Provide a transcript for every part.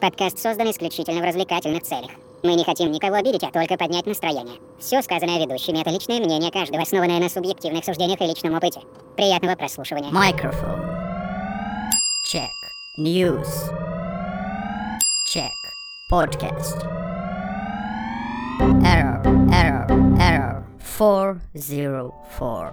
Подкаст создан исключительно в развлекательных целях. Мы не хотим никого обидеть, а только поднять настроение. Все сказанное ведущими — это личное мнение каждого, основанное на субъективных суждениях и личном опыте. Приятного прослушивания. Microphone. Check. News. Check. Podcast. Error, error, error. 404.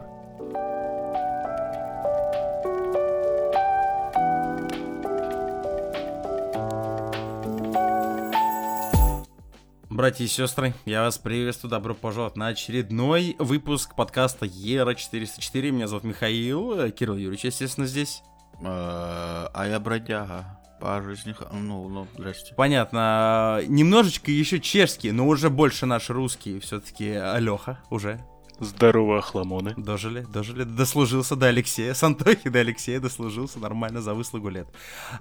Братья и сестры, я вас приветствую, добро пожаловать на очередной выпуск подкаста Ера 404. Меня зовут Михаил, э, Кирилл Юрьевич, естественно, здесь. Э, А я бродяга по жизни. Ну, ну, здрасте. Понятно, немножечко еще чешский, но уже больше наш русский, все-таки Алеха уже. Здорово, охламоны. Дожили, дожили, дослужился до Алексея, с Антохи до Алексея дослужился нормально за выслугу лет.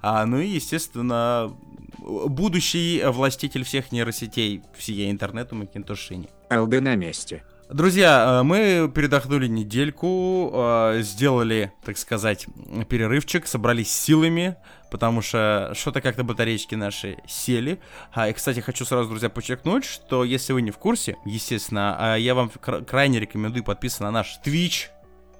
А, ну и, естественно, будущий властитель всех нейросетей всея интернету Макинтош Шини. Алды на месте. Друзья, э, мы передохнули недельку, э, сделали, так сказать, перерывчик, собрались силами, потому что что-то как-то батареечки наши сели. А, и, кстати, хочу сразу, друзья, подчеркнуть, что если вы не в курсе, естественно, э, я вам кра- крайне рекомендую подписываться на наш Twitch,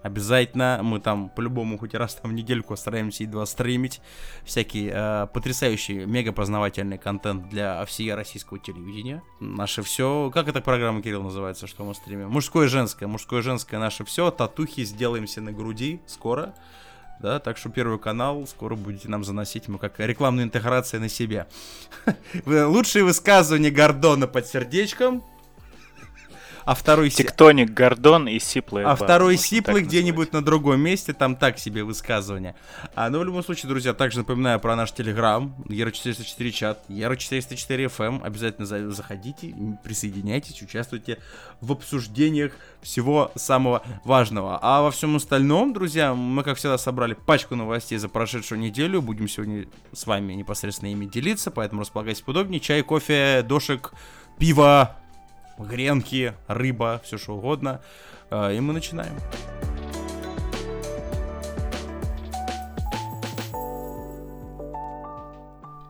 Обязательно, мы там по-любому хоть раз там в недельку стараемся едва стримить всякий э, потрясающий, мега познавательный контент для всей российского телевидения. Наше все, как эта программа, Кирилл, называется, что мы стримим? Мужское и женское, мужское и женское наше все, татухи сделаемся на груди скоро. Да, так что первый канал скоро будете нам заносить, мы как рекламная интеграция на себе. Лучшие высказывания Гордона под сердечком. А второй... Тектоник, Гордон и Сиплый. а второй сиплый где-нибудь на другом месте, там так себе высказывания. А, ну, в любом случае, друзья, также напоминаю про наш телеграм, Ера404 чат, Ера404 FM. Обязательно за- заходите, присоединяйтесь, участвуйте в обсуждениях всего самого важного. А во всем остальном, друзья, мы, как всегда, собрали пачку новостей за прошедшую неделю. Будем сегодня с вами непосредственно ими делиться, поэтому располагайтесь поудобнее. Чай, кофе, дошек, пиво, гренки, рыба, все что угодно. А, И мы начинаем.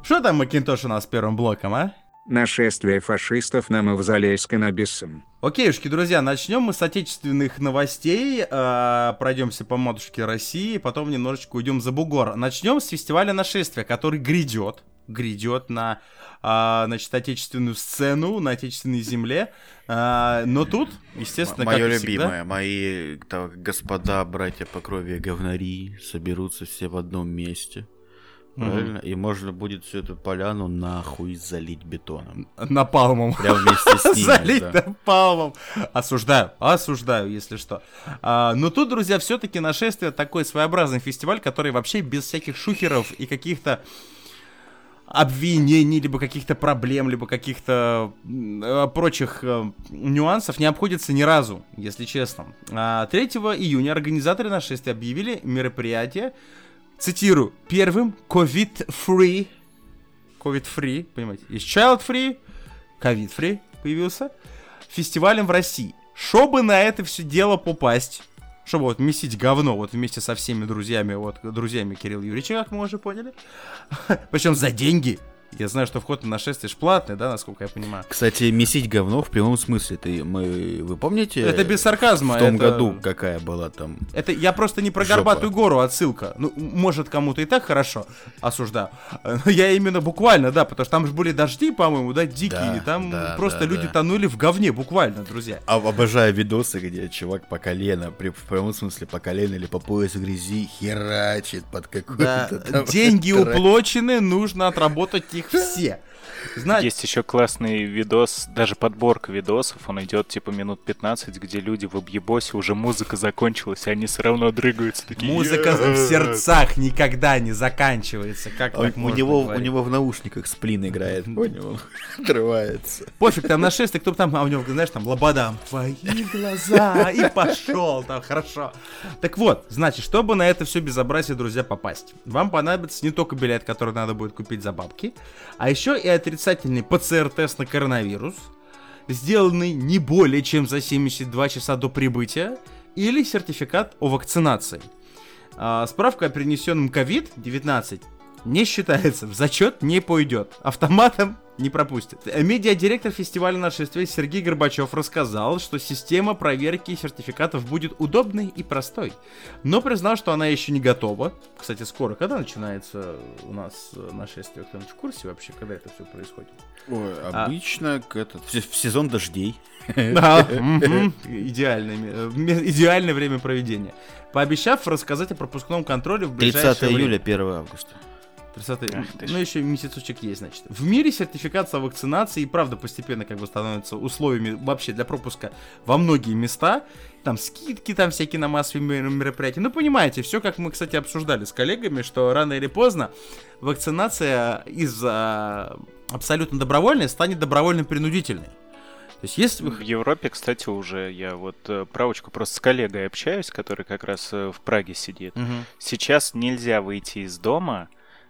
Что там, Макинтош, у нас с первым блоком, а? Нашествие фашистов на мавзолей с каннабисом. Окейушки, друзья, начнем мы с отечественных новостей, э, пройдемся по матушке России, потом немножечко уйдем за бугор. Начнем с фестиваля нашествия, который грядет, грядет на, э, значит, отечественную сцену, на отечественной земле. Э, но тут, естественно, как Мое и всегда- любимое, мои так, господа, братья по крови говнари соберутся все в одном месте. Правильно? И можно будет всю эту поляну нахуй залить бетоном. Напалмом. Прям вместе с ними. Залить да. напалмом. Осуждаю, осуждаю, если что. А, но тут, друзья, все-таки нашествие такой своеобразный фестиваль, который вообще без всяких шухеров и каких-то обвинений, либо каких-то проблем, либо каких-то э, прочих э, нюансов не обходится ни разу, если честно. А, 3 июня организаторы нашествия объявили мероприятие, цитирую, первым COVID-free, COVID-free, понимаете, есть child-free, COVID-free появился, фестивалем в России. Чтобы на это все дело попасть, чтобы вот месить говно вот вместе со всеми друзьями, вот друзьями Кирилла Юрьевича, как мы уже поняли, причем за деньги. Я знаю, что вход на нашествие ж платный, да, насколько я понимаю. Кстати, месить говно в прямом смысле. Ты, мы, вы помните? Это без сарказма. В том это- году какая была там Это я просто не про Жопа. горбатую гору отсылка. Ну, может, кому-то и так хорошо, осуждаю. Но я именно буквально, да, потому что там же были дожди, по-моему, да, дикие. Да, там да, просто да, люди да. тонули в говне, буквально, друзья. Об- Обожаю видосы, где чувак по колено, при, в прямом смысле по колено или по пояс грязи херачит под Да, какой-то там деньги уплочены, нужно отработать их все. Знаете, Есть еще классный видос, даже подборка видосов, он идет типа минут 15, где люди в объебосе, уже музыка закончилась, и они все равно дрыгаются такие. музыка в «Yeah!» сердцах никогда не заканчивается. Как А у, у него, у говорить? него в наушниках сплин играет, понял? Он отрывается. Пофиг, там нашествие, кто бы там, а у него, знаешь, там лобода. Твои глаза, и пошел, там, хорошо. Так вот, значит, чтобы на это все безобразие, друзья, попасть, вам понадобится не только билет, который надо будет купить за бабки, а еще и отрицательный ПЦР-тест на коронавирус, сделанный не более чем за 72 часа до прибытия, или сертификат о вакцинации. А, справка о перенесенном COVID-19 не считается, в зачет не пойдет, автоматом не пропустит. Медиадиректор фестиваля нашествия Сергей Горбачев рассказал, что система проверки сертификатов будет удобной и простой, но признал, что она еще не готова. Кстати, скоро, когда начинается у нас э, нашествие, кто-нибудь в курсе вообще, когда это все происходит? Ой, А. обычно к этот, в в сезон дождей. Да, идеальное, э, идеальное время проведения. Пообещав рассказать о пропускном контроле в 30 ближайшее время. июля, 1 августа. 30 Ах ты ж. Ну, еще месяцочек есть, значит. В мире сертификация вакцинации и правда постепенно как бы становится условиями вообще для пропуска во многие места. Там скидки, там всякие на массовые мер- мероприятия. Ну, понимаете, все как мы, кстати, обсуждали с коллегами, что рано или поздно вакцинация из а, абсолютно добровольной станет добровольно-принудительной. То есть, вы В Европе, кстати, уже я вот э, правочку просто с коллегой общаюсь, который как раз э, в Праге сидит. Мгм. Сейчас нельзя выйти из дома,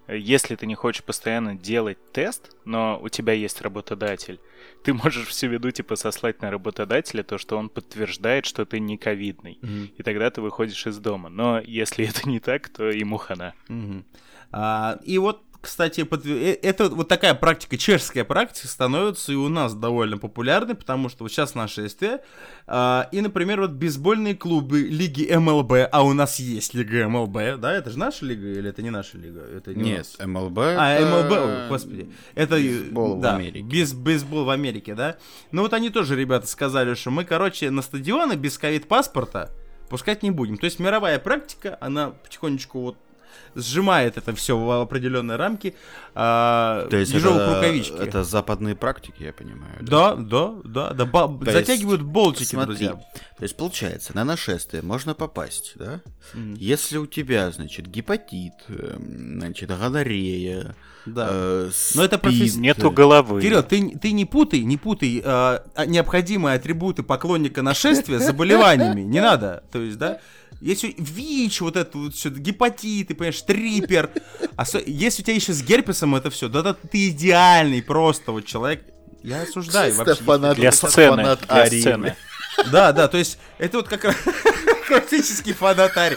если ты не хочешь постоянно делать тест, но у тебя есть работодатель. Ты можешь всю виду типа сослать на работодателя то, что он подтверждает, что ты не ковидный. Мгм. И тогда ты выходишь из дома. Но если это не так, то ему хана. Мгм. А, и вот, кстати, подтвер- э, это вот такая практика, чешская практика становится и у нас довольно популярной, потому что вот сейчас нашествие, а, и, например, вот бейсбольные клубы лиги МЛБ, а у нас есть лига МЛБ, да, это же наша лига или это не наша лига? Это не Нет? МЛБ. А, МЛБ, ой, господи. Это бейсбол в да, Америке. Без, бейсбол в Америке, да. Ну вот они тоже, ребята, сказали, что мы, короче, на стадионы без ковид-паспорта пускать не будем. То есть мировая практика, она потихонечку вот сжимает это все в определенные рамки, а, То есть ежовых это, рукавички. это западные практики, я понимаю. Да, да, да, да, ба- То затягивают есть, болтики, Смотри, друзья. то есть получается, на нашествие можно попасть, да? М, Если у тебя, значит, гепатит, эм, значит, гонорея, Да. э, Но это професс- СПИД, Нету головы. Кирилл, ты, ты не путай, не путай а, а, необходимые атрибуты поклонника нашествия с заболеваниями. Не надо. То есть, да, если ВИЧ, вот это вот все, гепатит, ты понимаешь, трипер. осо- Если у тебя еще с герпесом это все, да, да ты идеальный просто вот человек. Я осуждаю Чисто вообще. фанат- Для Фанат сцены. Для Арии, сцены. Да, да, то есть это вот как раз классический фанатарь.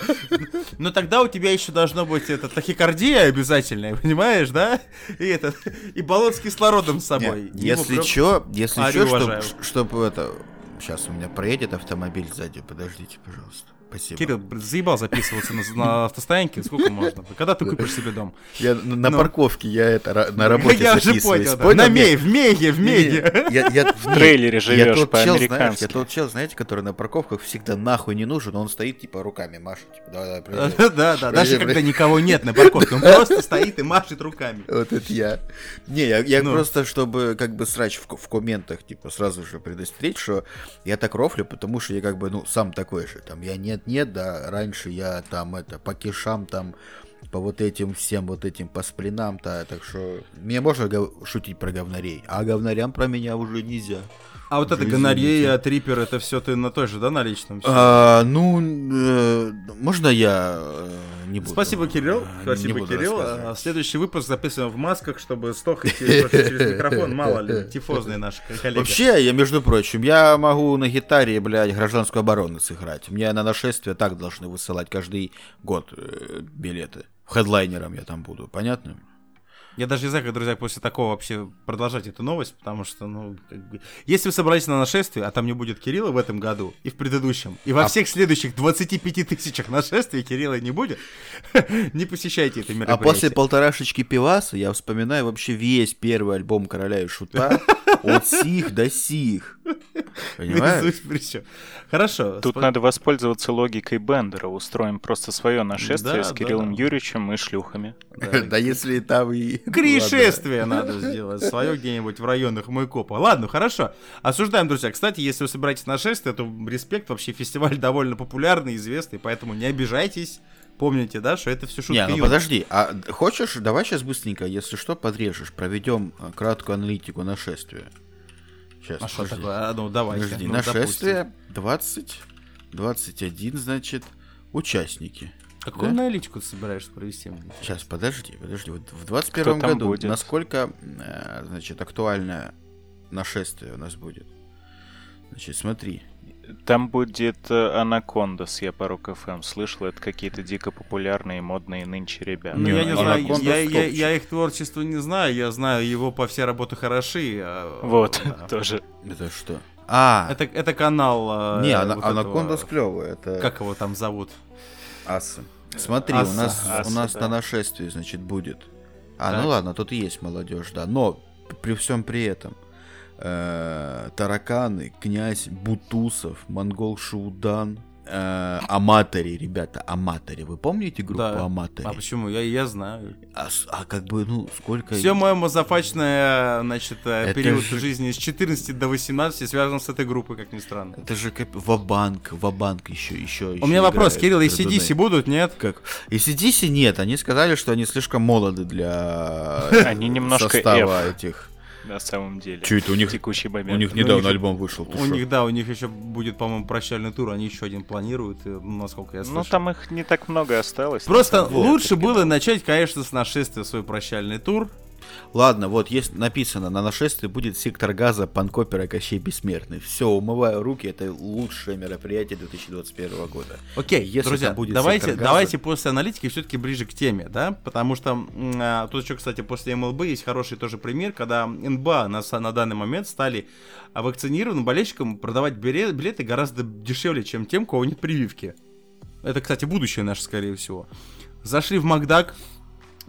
Но тогда у тебя еще должно быть это тахикардия обязательная, понимаешь, да? И это и баллон с кислородом с собой. Не, Ему если прям- чё, если чё, уважаю. чтобы чтоб это... Сейчас у меня проедет автомобиль сзади, подождите, пожалуйста. Спасибо. Кирилл, заебал записываться на, на автостоянке, сколько можно? Когда ты купишь себе дом? Я на на Ну. парковке, я это на работе Я уже записываюсь. понял, да. На Мей, в Меге, в Не, Меге. Я, я в трейлере я живёшь тот чел, знаешь, по-американски. я тот чел, знаете, который на парковках всегда нахуй не нужен, он стоит, типа, руками машет. Типа, давай, давай, проезжай. Да, да, да, даже когда никого нет на парковке, он просто стоит и машет руками. Вот это я. Не, я, я Ну. просто, чтобы как бы срач в, ко- в комментах, типа, сразу же предостеречь, что я так рофлю, потому что я как бы, ну, сам такой же. Там, я нет-нет, да, раньше я там, это, по кишам, там, по вот этим всем, вот этим, по сплинам-то, так что мне можно гов- шутить про говнарей, а говнарям про меня уже нельзя. А вот это гонорея, трипер, это все ты на той же, да, на личном? всё? А, ну, э, можно я э, не буду? Спасибо, Кирилл. э, Спасибо, Кирилл. А, Следующий выпуск записываем в масках, чтобы стохать через через микрофон. Мало ли, тифозные наши коллеги. Вообще, я, между прочим, я могу на гитаре, блядь, гражданскую оборону сыграть. Мне на нашествие так должны высылать каждый год э, билеты. Хедлайнером я там буду, понятно? Я даже не знаю, как, друзья, после такого вообще продолжать эту новость, потому что, ну, как бы... Если вы собрались на нашествие, а там не будет Кирилла в этом году, и в предыдущем, и во А- всех следующих 25 тысячах нашествий Кирилла не будет, не посещайте это А мероприятие. после полторашечки пиваса я вспоминаю вообще весь первый альбом Короля и Шута от сих до сих. Понимаешь? Причем. Хорошо. Тут спа- надо воспользоваться логикой Бендера. Устроим просто свое нашествие Да, с да, Кириллом да. Юрьевичем и шлюхами. Да, Да если там и... Кришествие надо сделать свое где-нибудь в районах Майкопа. Ладно, хорошо. Осуждаем, друзья. Кстати, если вы собираетесь на шествие, то респект. Вообще фестиваль довольно популярный, известный, поэтому не обижайтесь. Помните, да, что это все шутка Не, ну юмора. подожди, а хочешь, давай сейчас быстренько, если что, подрежешь, проведем э, краткую аналитику нашествия. Сейчас, А что такое? А, ну, давайте. Подожди, Ну, нашествие 20, 21, значит, участники. допустим. Какую да? аналитику ты собираешься провести? Сейчас, подожди, подожди. Вот в Кто 21 там году будет? насколько, э, значит, актуальное нашествие у нас будет? Значит, смотри. Там будет э, Анакондас, я по Рок ФМ слышал. Это какие-то дико популярные модные нынче ребята. Ну, я не знаю, я, я- я их творчество не знаю, я знаю его по все работы хороши. а, Вот, да. тоже. Это что? А, Это, это канал... э, не, вот Анакондас этого- клевый, это Как его там зовут? асы. Смотри, Асы, у нас, асы, у нас да. на нашествии, значит, будет. А, Так. ну ладно, тут и есть молодежь, да. Но при всем при этом э, тараканы, князь Бутусов, монгол Шуудан, э, Аматори, ребята, Аматори. Вы помните группу Да. Аматори? А почему? Я, я знаю. А, а как бы, ну, сколько... Все мое мазафачное, значит, э, Это период же- жизни с 14 до 18 связан с этой группой, как ни странно. Это же как Вабанк, Вабанк еще, еще. У меня вопрос, Кирилл, если Пердуны. DC будут, нет? Как? Если DC нет, они сказали, что они слишком молоды для Они немножко состава этих. На самом деле. Чё это у них? Текущий У момент. них Ну, недавно у них- альбом вышел. У шо? них, да, у них еще будет, по-моему, прощальный тур, они еще один планируют, э, насколько я слышал. Ну, там их не так много осталось. Просто лучше было начать, конечно, с нашествия свой прощальный тур. Ладно, вот есть написано, на нашествии будет сектор газа, панкопера Кощей Бессмертный. Все, умываю руки, это лучшее мероприятие 2021 года. Окей, Если друзья, будет давайте, газа- давайте после аналитики все-таки ближе к теме, да, потому что а, тут еще, кстати, после МЛБ есть хороший тоже пример, когда НБА на, на данный момент стали вакцинированным болельщикам продавать биле- билеты гораздо дешевле, чем тем, у кого нет прививки. Это, кстати, будущее наше, скорее всего. Зашли в Макдак,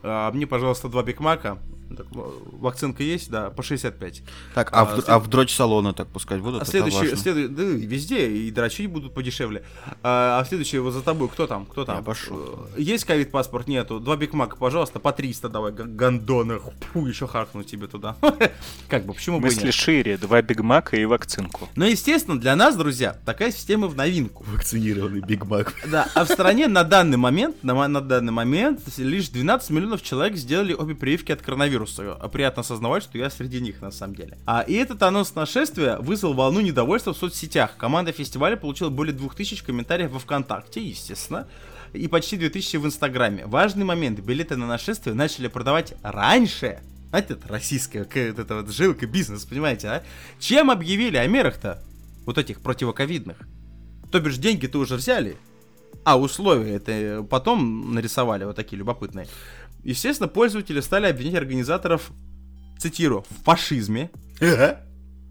а, мне, пожалуйста, два Биг Мака. Так, вакцинка есть, да, по 65. Так, а, А, в, след- а в дрочь салона так пускать будут? А следующий, следуй- да, везде и дрочить будут подешевле. А, а следующий вот за тобой, кто там? Кто там? Я пошел. Э, Есть ковид паспорт? Нету. Два Биг Мака, пожалуйста, по 300 давай, гандоны. Фу, еще харкну тебе туда. Как бы, почему бы Мысли шире. Два бигмака и вакцинку. Но, естественно, для нас, друзья, такая система в новинку. Вакцинированный Биг Мак. Да, а в стране на данный момент, на, на данный момент, лишь 12 миллионов человек сделали обе прививки от коронавируса. А Приятно осознавать, что я среди них, на самом деле. А, и этот анонс Нашествия вызвал волну недовольства в соцсетях. Команда фестиваля получила более 2000 комментариев во ВКонтакте, естественно, и почти 2000 в Инстаграме. Важный момент, билеты на нашествие начали продавать раньше, знаете, это российская вот эта вот жилка, бизнес, понимаете, а? Чем объявили о мерах-то, вот этих противоковидных? То бишь деньги-то уже взяли, а условия это потом нарисовали вот такие любопытные. Естественно, пользователи стали обвинять организаторов, цитирую, в фашизме.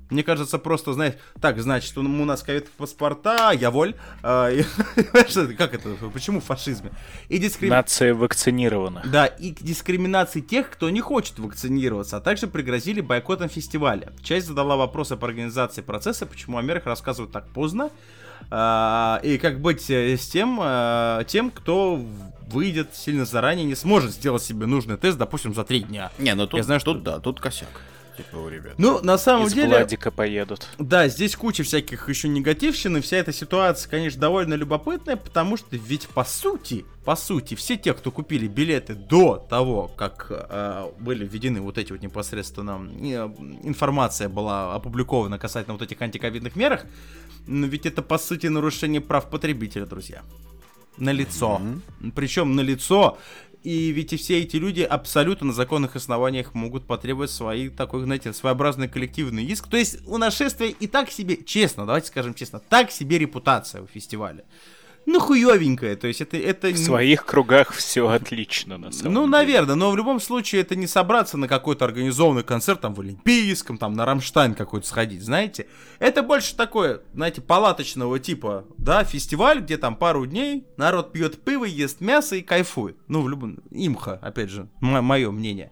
Мне кажется, просто, знаете, так, значит, у у нас ковид-паспорта, я воль. а, и- Как это? Почему в фашизме? И дискрим... Нация вакцинирована. Да, и к дискриминации тех, кто не хочет вакцинироваться, а также пригрозили бойкотом фестиваля. Часть задала вопросы по организации процесса, почему о мерах рассказывают так поздно, и как быть э, с тем, а, тем, кто выйдет сильно заранее, не сможет сделать себе нужный тест, допустим, за три дня. Не, ну тут, Я знаю, что- тут да, тут косяк. Типа у ребят. Ну, на самом Из деле... Владика поедут. Да, здесь куча всяких еще негативщин, и вся эта ситуация, конечно, довольно любопытная, потому что ведь по сути, по сути, все те, кто купили билеты до того, как э, были введены вот эти вот непосредственно э, информация была опубликована касательно вот этих антиковидных мерах, но ведь это по сути нарушение прав потребителя, друзья. На лицо. Причем на лицо. И ведь и все эти люди абсолютно на законных основаниях могут потребовать свои такой, знаете, своеобразный коллективный иск. То есть у нашествия и так себе, честно, давайте скажем честно, так себе репутация у фестиваля. Ну, хуёвенькая, то есть это... это В своих кругах все отлично, на самом ну, деле. наверное, но в любом случае это не собраться на какой-то организованный концерт там в Олимпийском, там на Рамштайн какой-то сходить, знаете. Это больше такое, знаете, палаточного типа, да, фестиваль, где там пару дней народ пьет пиво, ест мясо и кайфует. Ну, в любом... Имха, опять же, мое мнение.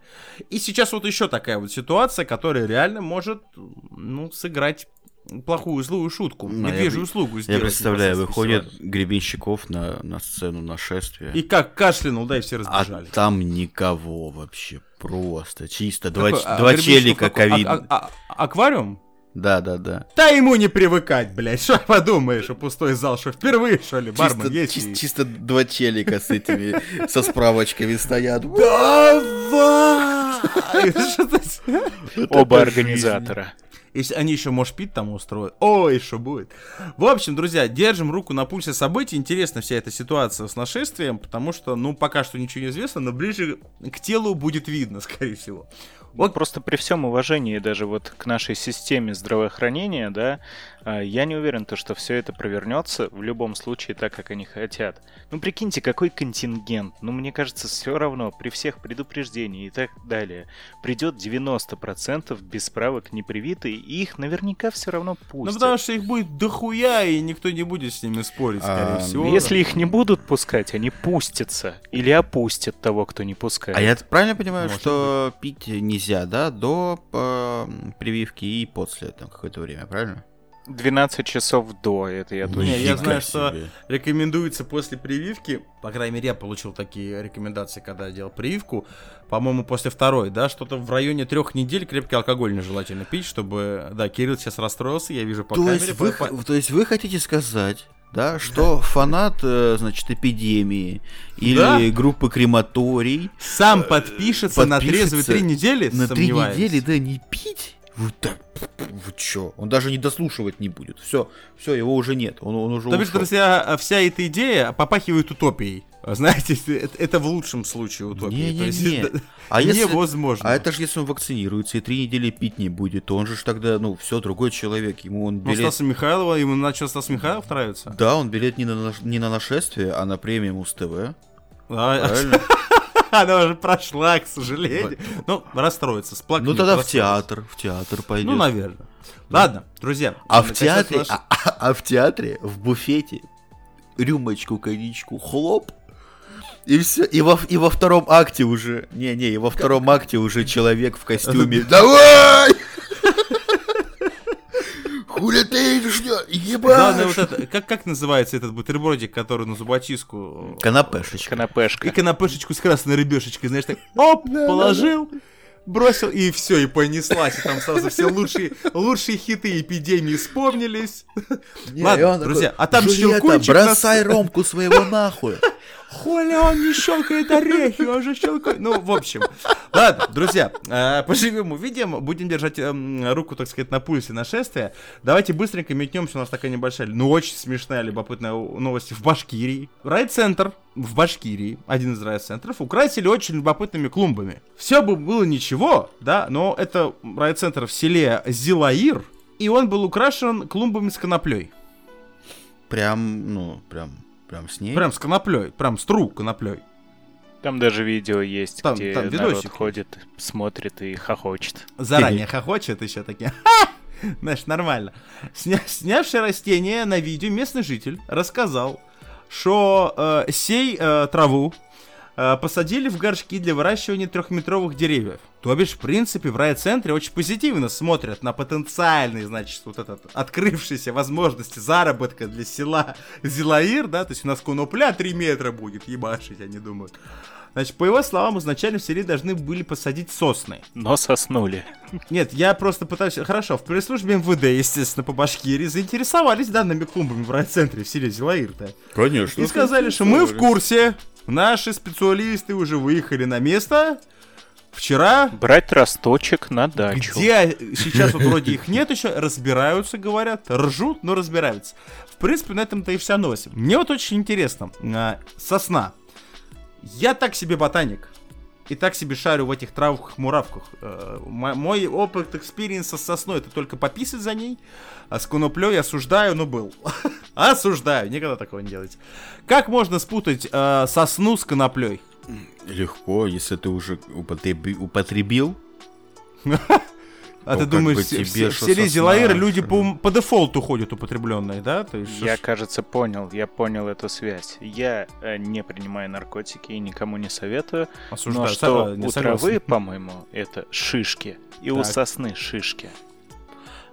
И сейчас вот еще такая вот ситуация, которая реально может, ну, сыграть плохую, злую шутку, Ну, я медвежью при- услугу Я сделать. представляю, непосредственно выходит. Гребенщиков на, на сцену нашествия. И как кашлянул, да, и все А разбежали. там никого вообще. Просто. Чисто. Два, Какой, ч- а, два челика какой? ковид. А- а- а- аквариум? Да, да, да. Да ему не привыкать, блядь. Что подумаешь, что пустой зал, что впервые, что ли, бармен чисто, есть? чис- и- чисто два челика с этими, со справочками стоят. Давай! Оба организатора. Если они еще, может, пить там устроят. Ой, что будет. В общем, друзья, держим руку на пульсе событий. Интересна вся эта ситуация с нашествием, потому что, ну, пока что ничего не известно, но ближе к телу будет видно, скорее всего. Вот просто при всем уважении даже вот к нашей системе здравоохранения, да, а, я не уверен, то, что все это провернется в любом случае так, как они хотят. Ну прикиньте, какой контингент. Ну мне кажется, все равно при всех предупреждениях и так далее придет 90% без справок непривитые, и их наверняка все равно Ну, пустят. потому что их будет дохуя, и никто не будет с ними спорить, скорее А, всего. Если их не будут пускать, они пустятся. Или опустят того, кто не пускает. А я правильно понимаю, Может что пить нельзя, да, до э, прививки и после там какое-то время, правильно? 12 часов до, это я точно Не, я знаю, что себе. рекомендуется после прививки, по крайней мере, я получил такие рекомендации, когда я делал прививку, по-моему, после второй, да, что-то в районе трех недель крепкий алкоголь нежелательно пить, чтобы, да, Кирилл сейчас расстроился, я вижу по То камере. есть, вы, по- то есть вы хотите сказать, да, что фанат, э, значит, эпидемии или Да. группы крематорий Сам подпишется, на подпишется трезвые три недели, на три сомневаюсь. недели, да, не пить? Вот так, вы чё? Он даже не дослушивать не будет. Все, все, его уже нет. Он, он уже То есть, друзья, вся эта идея попахивает утопией. Знаете, это, это в лучшем случае утопия. То есть Не-не-не. это А если, невозможно. а это же если он вакцинируется и три недели пить не будет, то он же тогда, ну, все, другой человек. Ему он Ну, билет... Стаса Михайлова, ему начал Стас Михайлов нравится. Да, он билет не на, не на нашествие, а на премиум с ТВ. А, Правильно? Она уже прошла, к сожалению. Ну, расстроится, сплакнет. Ну тогда в театр, в театр пойдет. Ну, наверное. Ладно, друзья. А в театре, а, а- а в театре, в буфете, рюмочку, коньячку, хлоп, и все, и во, и во втором акте уже, не-не, и во втором акте уже человек в костюме, давай! Хули ты идешь, Главное, ебать! вот это, как, как называется этот бутербродик, который на зубочистку? Канапешечка. Канапешка. И канапешечку с красной рыбешечкой, знаешь, так, оп, положил, бросил, и все, и понеслась. И там сразу все лучшие, лучшие хиты эпидемии вспомнились. Не, Ладно, друзья, такой, а там «Жульетта, щелкунчик бросай ромку своего нахуй. Хули он не щелкает орехи, он же щелкает. Ну, в общем. Ладно, друзья, э, поживем, увидим. Будем держать эм, руку, так сказать, на пульсе нашествия. Давайте быстренько метнемся. У нас такая небольшая, ну, очень смешная, любопытная новость в Башкирии. Райцентр в Башкирии, один из райцентров, украсили очень любопытными клумбами. Все бы было ничего, да, но это райцентр в селе Зилаир, и он был украшен клумбами с коноплей. Прям, ну, прям, прям с ней. Прям с коноплей, прям с тру коноплей. Там даже видео есть, Там- где там народ ходит, смотрит и хохочет. Заранее хохочет еще такие. Знаешь, нормально. Сня- снявший растение на видео местный житель рассказал, что э, сей э, траву э, посадили в горшки для выращивания трехметровых деревьев. То бишь, в принципе, в райцентре очень позитивно смотрят на потенциальный, значит, вот этот открывшиеся возможности заработка для села Зилаир, да, то есть у нас конопля 3 метра будет ебашить, они думают. Значит, по его словам, изначально в селе должны были посадить сосны. Но соснули. Нет, я просто пытаюсь... Хорошо, в пресс-службе МВД, естественно, по Башкирии заинтересовались данными клумбами в райцентре в селе Зилаир-то. Конечно. И сказали, что мы в курсе, наши специалисты уже выехали на место вчера, Брать росточек на дачу. где сейчас вот вроде их нет еще, разбираются, говорят, ржут, но разбираются. В принципе, на этом-то и вся новость. Мне вот очень интересно, а, сосна. Я так себе ботаник. И так себе шарю в этих травках-муравках. Э, мо- Мой опыт experience а с сосной это только пописать за ней, а с коноплей осуждаю, ну был. Осуждаю, никогда такого не делайте. Как можно спутать э, сосну с коноплей? Легко, если ты уже употреби- употребил. А Ну, ты как думаешь, бы в, тебе, в се- в что селе сосна, Зилаира люди по, по дефолту ходят употребленные, да? То есть, Я, ш- кажется, понял, я понял эту связь. Я э, не принимаю наркотики и никому не советую, осуждаю. но что не у согласен. травы, по-моему, это шишки, и у Так. сосны шишки.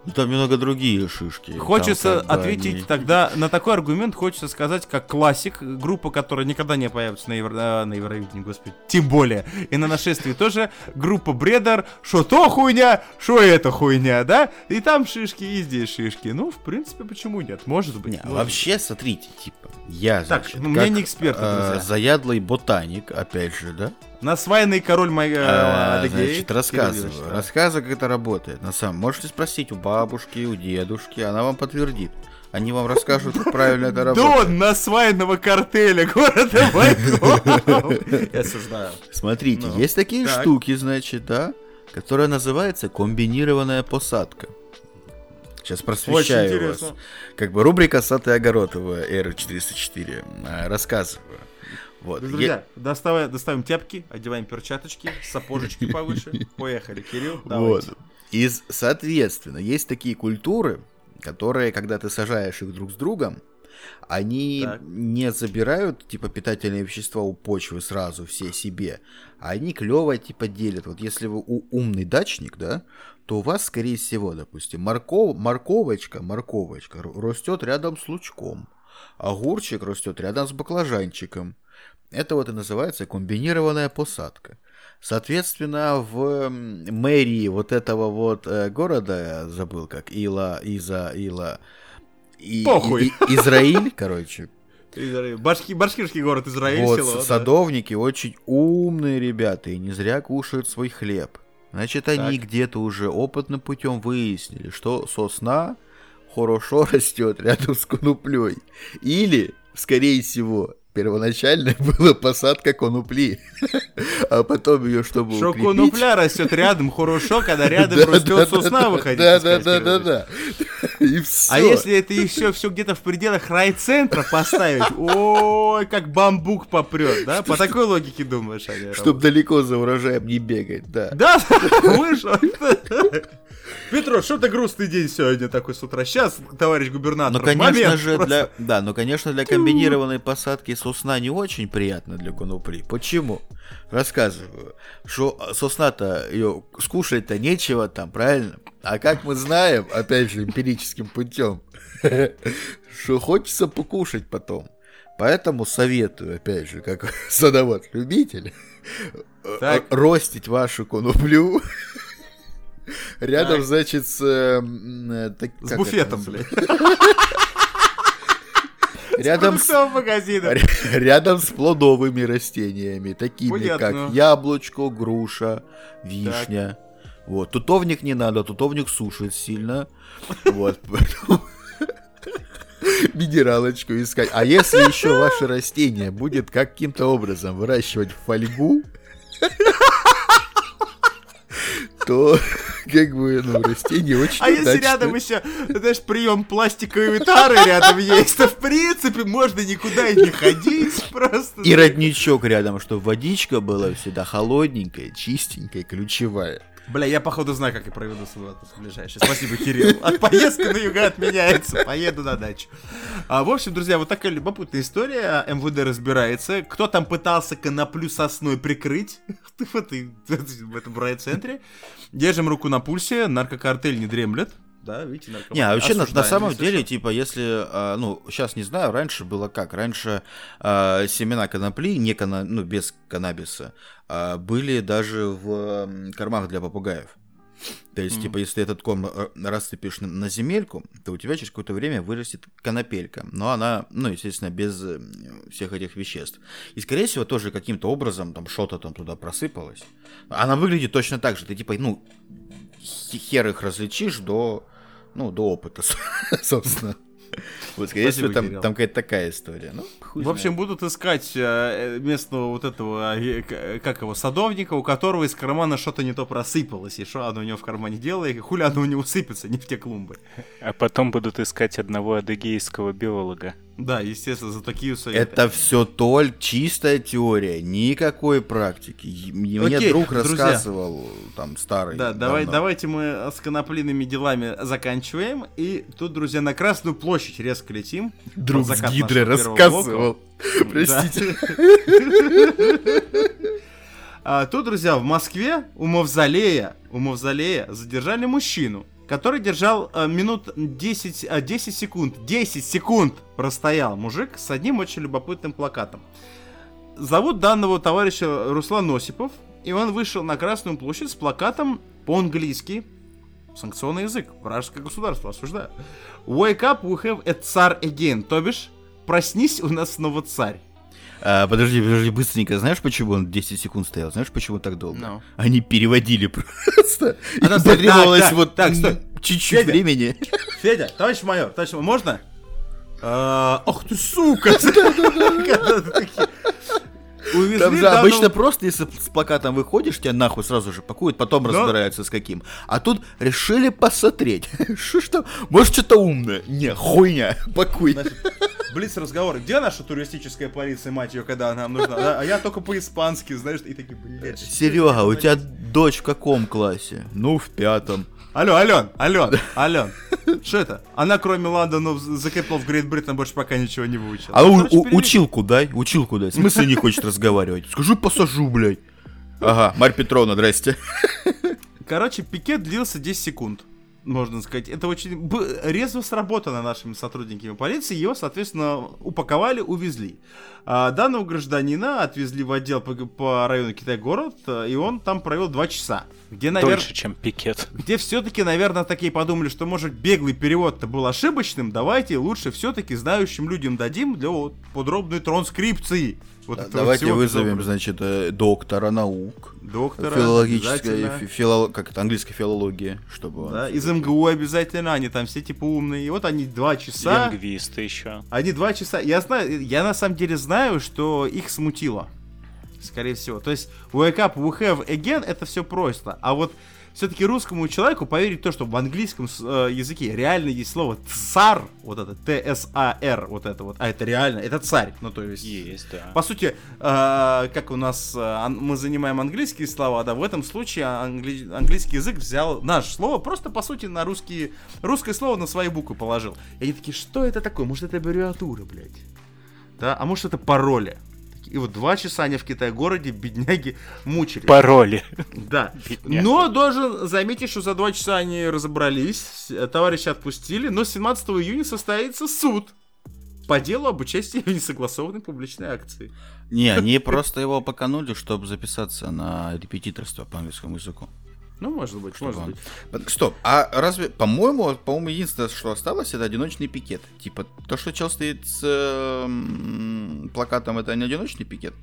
Ну, там немного другие шишки. Там Хочется бы ответить они- тогда на такой аргумент, хочется сказать, как классик, группа, которая никогда не появится на, Евро... а, на Евровидении, господи, тем более, и на нашествии тоже, группа Бредер, что то хуйня, что это хуйня, да, и там шишки, и здесь шишки, ну, в принципе, почему нет, может быть. Не, может вообще, смотрите, типа, я, Так, значит, ну, мы как, не эксперты, э, заядлый ботаник, опять же, да? Быть. Насваянный король мой э, А, Адыгеи. значит, Кирилл рассказываю. Да. Рассказываю, как это работает. На самом можете спросить у бабушки, у дедушки, она вам подтвердит. Они вам расскажут, как правильно это работает. Дон насваянного картеля города Байков. Я осуждаю. Смотрите, Ну, есть такие так. штуки, значит, да, которая называется «Комбинированная посадка». Сейчас просвещаю вас. Как бы рубрика «Сад и Огородова» Эры 404. а, Рассказываю. Вот. Друзья, доставай- доставим тяпки, одеваем перчаточки, сапожечки повыше. Поехали, Кирилл, давайте. Вот. И, соответственно, есть такие культуры, которые, когда ты сажаешь их друг с другом, они Так. не забирают, типа, питательные вещества у почвы сразу все себе, а они клево, типа, делят. Вот если вы умный дачник, да, то у вас, скорее всего, допустим, морков, морковочка, морковочка растет рядом с лучком, огурчик растет рядом с баклажанчиком. Это вот и называется комбинированная посадка. Соответственно, в мэрии вот этого вот э, города, забыл как, Ила, Иза, Ила, и, Похуй. и- и- Израиль, короче. Башки, башкирский город Израиль, вот село, да. садовники очень умные ребята и не зря кушают свой хлеб. Значит, они Так. где-то уже опытным путем выяснили, что сосна хорошо растет рядом с коноплей. Или, скорее всего, первоначально была посадка конопли, а потом ее, чтобы Что укрепить... конопля растет рядом хорошо, когда рядом Да, растет да, сосна, да, вы хотите Да, да, сказать, да, да, да. И все. А если это еще все где-то в пределах райцентра поставить, ой, как бамбук попрет, да? По такой логике думаешь, они Чтоб далеко за урожаем не бегать, да. Да, вышел. Петро, что то грустный день сегодня такой с утра. Сейчас, товарищ губернатор, Ну, конечно момент же, просто. для, да, ну, конечно, для комбинированной посадки сосна не очень приятно для конопли. Почему? Рассказываю. Что сосна-то ее скушать-то нечего там, правильно? А как мы знаем, опять же, эмпирическим путем, что хочется покушать потом. Поэтому советую, опять же, как садовод-любитель, э, ростить вашу коноплю рядом, значит, с... э, м, э, С буфетом, блядь. Рядом с, магазином. рядом с плодовыми растениями, такими Понятно. как яблочко, груша, вишня. Вот. Тутовник не надо, тутовник сушит сильно. Вот. Минералочку искать. А если еще ваше растение будет каким-то образом выращивать фольгу, то как бы, ну, растение очень А если удачное. рядом еще, знаешь, прием пластиковой тары рядом есть, то в принципе можно никуда и не ходить просто. И родничок рядом, чтобы водичка была всегда холодненькая, чистенькая, ключевая. Бля, я походу знаю, как я проведу свой отпуск ближайший. Спасибо, Кирилл. От поездка на юга отменяется. Поеду на дачу. А, в общем, друзья, вот такая любопытная история. МВД разбирается. Кто там пытался коноплю сосной прикрыть в этом райцентре. Держим руку на пульсе. Наркокартель не дремлет. Да, видите, наркоман. Не, а вообще на, на самом деле, типа, если, а, ну, сейчас не знаю, раньше было как? Раньше а, семена конопли, не кана, ну, без каннабиса, а, были даже в кормах для попугаев. То есть, типа, если этот корм э, рассыпешь на, на земельку, то у тебя через какое-то время вырастет конопелька. Но она, ну, естественно, без э, всех этих веществ. И, скорее всего, тоже каким-то образом там что-то там туда просыпалось. Она выглядит точно так же. Ты, типа, ну, хе- хер их различишь до, ну, до опыта, собственно. Вот, скорее всего, там, там какая-то такая история. Ну, В общем, знает. будут искать э, местного вот этого, э, как его, садовника, у которого из кармана что-то не то просыпалось, и что оно у него в кармане делало, и хули оно у него сыпется, не в те клумбы. А потом будут искать одного адыгейского биолога. Да, естественно, за такие советы. Это все только чистая теория, никакой практики. Мне мне Окей, друг друзья. рассказывал, там, старый. Да, давай, давно. давайте мы с коноплиными делами заканчиваем. И тут, друзья, на Красную площадь резко летим. Друг с первого рассказывал. Простите. А, тут, друзья, в Москве у мавзолея, у мавзолея задержали мужчину, который держал а, минут 10, а, 10 секунд, 10 секунд простоял мужик с одним очень любопытным плакатом. Зовут данного товарища Руслан Осипов, и он вышел на Красную площадь с плакатом по-английски, санкционный язык, вражеское государство, осуждаю. Wake up, we have a царь again, то бишь, проснись, у нас снова царь. А, подожди, подожди, быстренько. Знаешь, почему он 10 секунд стоял? Знаешь, почему так долго? Ну. Они переводили просто. А, стой, потребовалось так, вот так, стой. чуть-чуть Федя. времени. Федя, товарищ майор, товарищ майор, можно? А, Ах ты сука! Увезли Там же данного- обычно просто, если с плакатом выходишь, тебя нахуй сразу же пакуют, потом Да. разбираются с каким. А тут решили посмотреть. Что ж там? Может, что-то умное? Не, хуйня. Пакуй. Блиц разговоры. Где наша туристическая полиция, мать ее, когда нам нужна? Да, А я только по-испански, знаешь, и такие, блядь. Серега, у тебя дочь в каком классе? Ну, в пятом. Алло, Ален, Ален, Ален. Что это? Она кроме Лондона за Capital в Great Britain больше пока ничего не выучила. А Ну, у- короче, у- перевели. училку дай, училку дай. В смысле не хочет разговаривать? Скажи, посажу, блядь. Ага, Марь Петровна, здрасте. Короче, пикет длился 10 секунд. Можно сказать, это очень резво сработано нашими сотрудниками полиции. Его, соответственно, упаковали, увезли. А данного гражданина отвезли в отдел по, по району Китай-город, э, и он там провел 2 часа. Где, наверное, Дольше, чем пикет. где все-таки, наверное, такие подумали, что, может, беглый перевод-то был ошибочным, давайте лучше все-таки знающим людям дадим для вот подробной транскрипции. Вот этого Давайте всего вызовем, безобразия. значит, э, доктора наук. доктора. Филологическая, фило- как это, английская филология, чтобы он... Да, из МГУ обязательно, они там все типа умные. И вот они два часа. Лингвисты еще. Они два часа. Я знаю, я на самом деле знаю, что их смутило. Скорее всего. То есть, wake up, we have again, это все просто. А вот все-таки русскому человеку поверить в то, что в английском э, языке реально есть слово цар, вот это, Т-С-А-Р, вот это вот, а это реально, это царь, ну то есть... Есть, да. По сути, э, как у нас э, мы занимаем английские слова, да, в этом случае англи- английский язык взял наше слово, просто по сути на русские, русское слово на свои буквы положил. И они такие, что это такое? Может это аббревиатура, блядь? Да, а может это пароли? И вот два часа они в Китай-городе, бедняги, мучились. Пароли. Да. Бедняги. Но должен заметить, что за два часа они разобрались, э, товарища отпустили, но 17 июня состоится суд по делу об участии в несогласованной публичной акции. Не, они просто его поканули, чтобы записаться на репетиторство по английскому языку. Ну, может быть, может он- быть. Стоп, а разве, по-моему, по-моему, единственное, что осталось, это одиночный пикет. Типа, то, что чел стоит с эм, плакатом, это не одиночный пикет?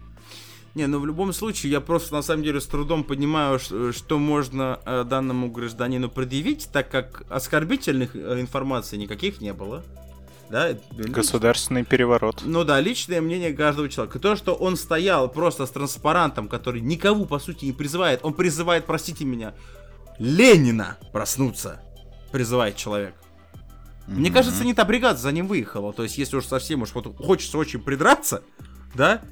Не, ну в любом случае, я просто на самом деле с трудом понимаю, ш- что можно э, данному гражданину предъявить, так как оскорбительных э, информаций никаких не было. Да, лич- Государственный переворот. Ну да, личное мнение каждого человека. То, что он стоял просто с транспарантом, который никого, по сути, не призывает. Он призывает, простите меня, Ленина проснуться. Призывает человек. Мне кажется, не та бригада за ним выехала. То есть, если уж совсем уж вот хочется очень придраться, да,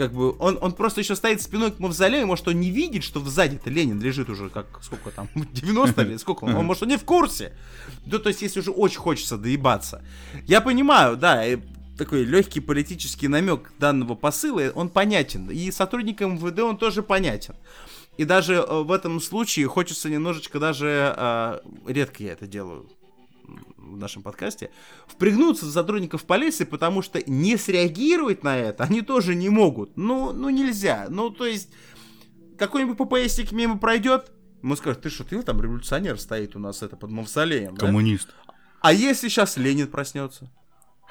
как бы он, он просто еще стоит спиной к мавзолею, может, он не видит, что сзади-то Ленин лежит уже, как, сколько там, 90 ли, сколько он, может, он не в курсе. Ну, то есть, если уже очень хочется доебаться. Я понимаю, да, такой легкий политический намек данного посыла, он понятен. И сотрудникам МВД он тоже понятен. И даже э, в этом случае хочется немножечко даже, э, редко я это делаю, в нашем подкасте, впрягнуться в сотрудников полиции, потому что не среагировать на это они тоже не могут. Ну, ну нельзя. Ну, то есть, какой-нибудь ППСник мимо пройдет, ему скажут, ты что, ты там революционер стоит у нас это под мавзолеем, да? Коммунист. А если сейчас Ленин проснется?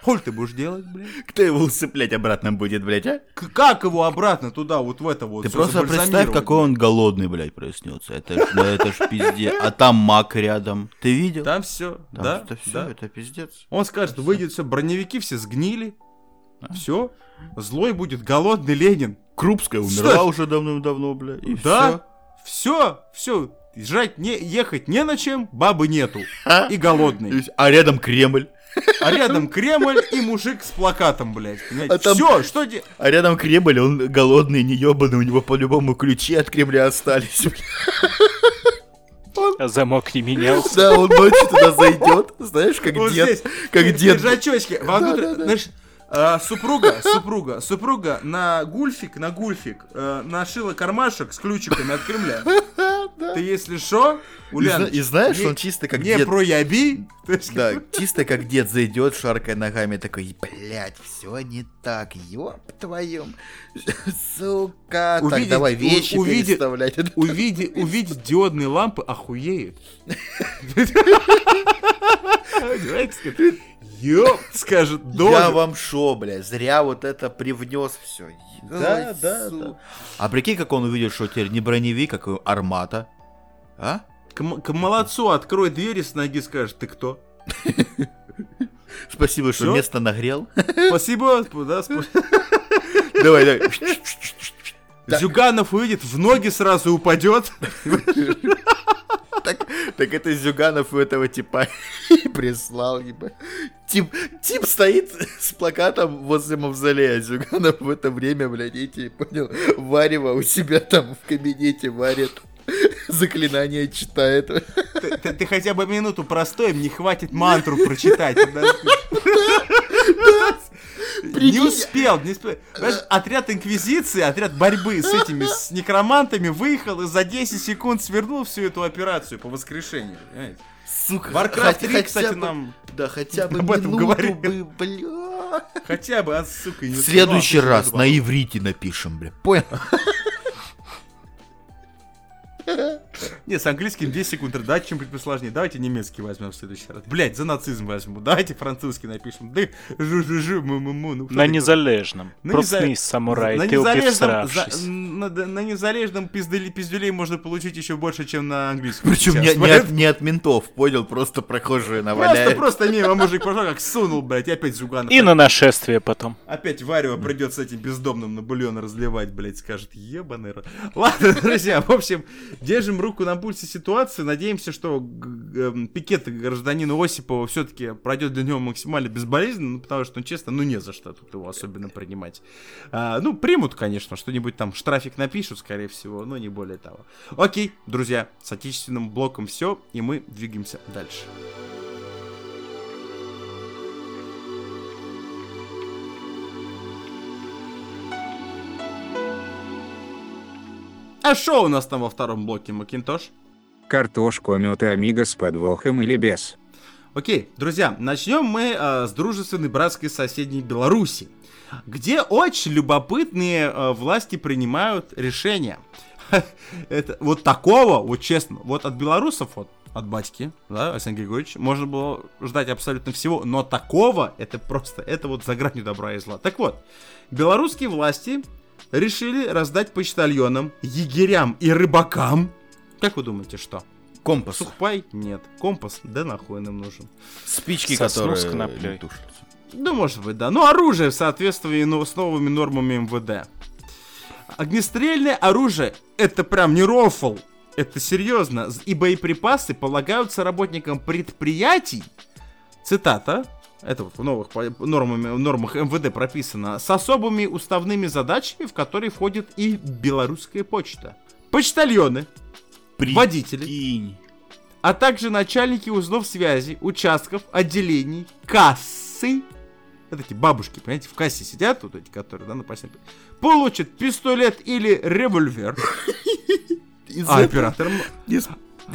Холь ты будешь делать, блин? Кто его усыплять обратно будет, блядь, а? К- как его обратно туда, вот в это вот? Ты просто представь, какой он голодный, блядь, проснется. Это ж, ну, это ж пиздец. А там мак рядом. Ты видел? Там все, Там да, это все, да. это пиздец. Он скажет, выйдет все, броневики все сгнили, все, злой будет голодный Ленин. Крупская умерла умерла уже давным-давно, блядь. И Да, все, все, жрать не, ехать не на чем, бабы нету и голодный. А рядом Кремль. А рядом Кремль и мужик с плакатом, блядь. А там- Все, что де... А рядом Кремль, он голодный, не ебаный, у него по-любому ключи от Кремля остались. блядь. А замок не менялся. Да, он ночью туда зайдет, знаешь, как Вот дед. здесь, Как дед. пиджачочки. Внутрь, знаешь, а, супруга, супруга, супруга на гульфик, на гульфик э, нашила кармашек с ключиками от Кремля. Ты если И, Ульяна, зна- и знаешь, не- он чисто как не дед. прояби. То есть, Да, чисто как дед зайдет, шаркая ногами, такой, блядь, все не так, ёб твою, сука, так, Увидеть- давай у- вещи увидеть- переставлять. Увидеть, увидеть диодные лампы, охуеет. Ёп, скажет, Я вам шо, блядь, зря вот это привнес все. Да, да, да. А прикинь, как он увидит, что теперь не броневик, как армата. А? К, молодцу открой дверь и с ноги скажет, ты кто? Спасибо, что место нагрел. Спасибо, да, спа- Давай, давай. Зюганов увидит, в ноги сразу упадет. Так, так это Зюганов у этого типа прислал. Тип, тип стоит с плакатом возле мавзолея. Зюганов в это время, блядь, эти, понял, варево у себя там в кабинете варит. Заклинание читает. Ты, ты- ты хотя бы минуту простой, мне хватит мантру прочитать. подожди. Не успел, не успел. Знаешь, отряд инквизиции, отряд борьбы с этими, с некромантами выехал и за 10 секунд свернул всю эту операцию по воскрешению. понимаете? Сука, Warcraft хотя- 3, кстати, хотя бы- нам Да, хотя бы об этом минуту говорили. бы, бля. Хотя бы, а, сука, не В следующий раз на иврите напишем, бля. Понял? Не, с английским 10 секунд, давайте чем-нибудь посложнее. Давайте немецкий возьмем в следующий раз. Блять, за нацизм возьму. Давайте французский напишем. Да, жу-жу-жу, му-му-му. Ну, кто На такой? незалежном. На Проснись, неза- самурай, на ты незалежном, за- на, на незалежном пиздели, пиздюлей можно получить еще больше, чем на английском. Причем не, не от, не от ментов, понял? Просто прохожие Просто, наваляют. просто мимо мужик пошел, как сунул, блядь, и опять Зюганов. И на нашествие потом. Опять Варева придется этим бездомным на бульон разливать, блядь, скажет, ебаный рот. Ладно, друзья, в общем, держим руку на пульсе ситуации, надеемся, что эм, пикет гражданина Осипова все-таки пройдет для него максимально безболезненно, ну, потому что, ну, честно, ну, не за что тут его особенно принимать. А, ну, примут, конечно, что-нибудь там, штрафик напишут, скорее всего, но не более того. Окей, друзья, с отечественным блоком все, и мы двигаемся дальше. А что у нас там во втором блоке, Макинтош? Картошку мед и амиго с подвохом или без. Окей, друзья, начнем мы э, с дружественной братской соседней Беларуси, где очень любопытные э, власти принимают решения. Это вот такого, вот честно, вот от белорусов, вот от батьки, да, Александр Григорьевич, можно было ждать абсолютно всего, но такого, это просто, это вот за гранью добра и зла. Так вот, белорусские власти решили раздать почтальонам, егерям и рыбакам, как вы думаете, что? Компас. Сухпай? Нет. Компас? Да нахуй нам нужен. Спички, Сосну которые с коноплей. Ну, может быть, да. Ну, оружие в соответствии ну, с новыми нормами МВД. Огнестрельное оружие — это прям не рофл. Это серьезно. И боеприпасы полагаются работникам предприятий, цитата, это вот в новых нормами, нормах МВД прописано, с особыми уставными задачами, в которые входит и белорусская почта. Почтальоны, водители, Прикинь. а также начальники узлов связи, участков, отделений, кассы. Вот эти бабушки, понимаете, в кассе сидят, вот эти, которые, да, на посне- Получат пистолет или револьвер, а оператор...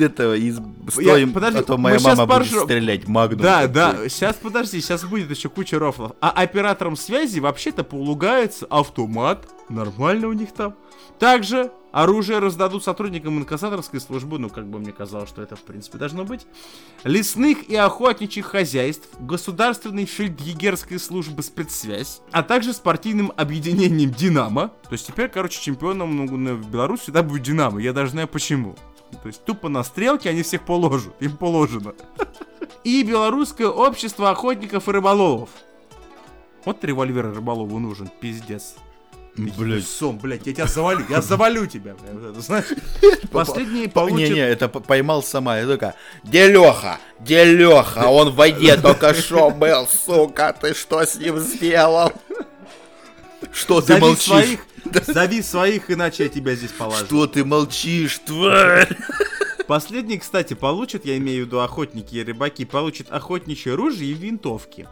этого, из... Я- Стоим, подожди, а то моя мама будет поржем. стрелять магнум. Да, да, сейчас подожди, сейчас будет еще куча рофлов. А оператором связи вообще-то полагается автомат, нормально у них там. Также оружие раздадут сотрудникам инкассаторской службы, ну, как бы мне казалось, что это, в принципе, должно быть. Лесных и охотничьих хозяйств, государственной фельдъегерской службы спецсвязь, а также спортивным объединением «Динамо». То есть теперь, короче, чемпионом ну, в Беларуси всегда будет «Динамо». Я даже знаю почему. То есть тупо на стрелке они всех положат. Им положено. И Белорусское общество охотников и рыболовов. Вот револьвер рыболову нужен, пиздец. Блядь. Сом, блядь, я тебя завалю, я завалю тебя, блядь, знаешь. Последние Не, получат... не, это поймал сама. Я такая, где Леха? Где Леха? Он в воде только что был, сука, ты что с ним сделал? Что ты молчишь? Зови своих, иначе я тебя здесь положу. Что ты молчишь, тварь? Последние, кстати, получат, я имею в виду охотники и рыбаки, получат охотничье оружие и винтовки.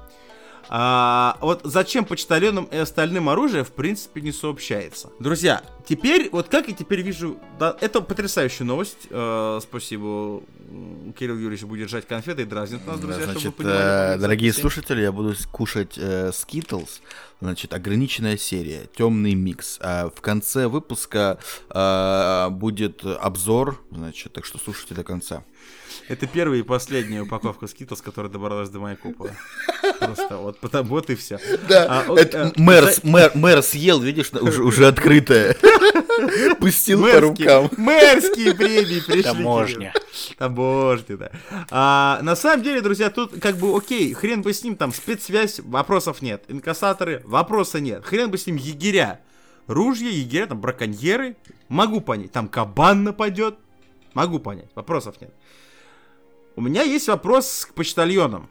А, вот зачем почтальонам и остальным оружие, в принципе, не сообщается. Друзья, теперь, вот как я теперь вижу, да, это потрясающая новость. Э, спасибо, Кирилл Юрьевич будет держать конфеты и дразнит нас, друзья, чтобы Значит, вы понимали. э, дорогие слушатели, я буду кушать э, Skittles. Значит, ограниченная серия, темный микс. А в конце выпуска э, будет обзор, значит, так что слушайте до конца. Это первая и последняя упаковка скитов, которая добралась до моей купы. Просто вот, потому вот и все. Да, А, это э, мэр, за- с- мэр, мэр съел, видишь, уже, уже открытое. Пустил по рукам. мэрские премии пришли. Таможня. Таможня, да. А, на самом деле, друзья, тут как бы окей, хрен бы с ним, там спецсвязь, вопросов нет. Инкассаторы, вопроса нет. Хрен бы с ним егеря. ружья, егеря, там браконьеры. Могу понять. Там кабан нападет. Могу понять. Вопросов нет. У меня есть вопрос к почтальонам.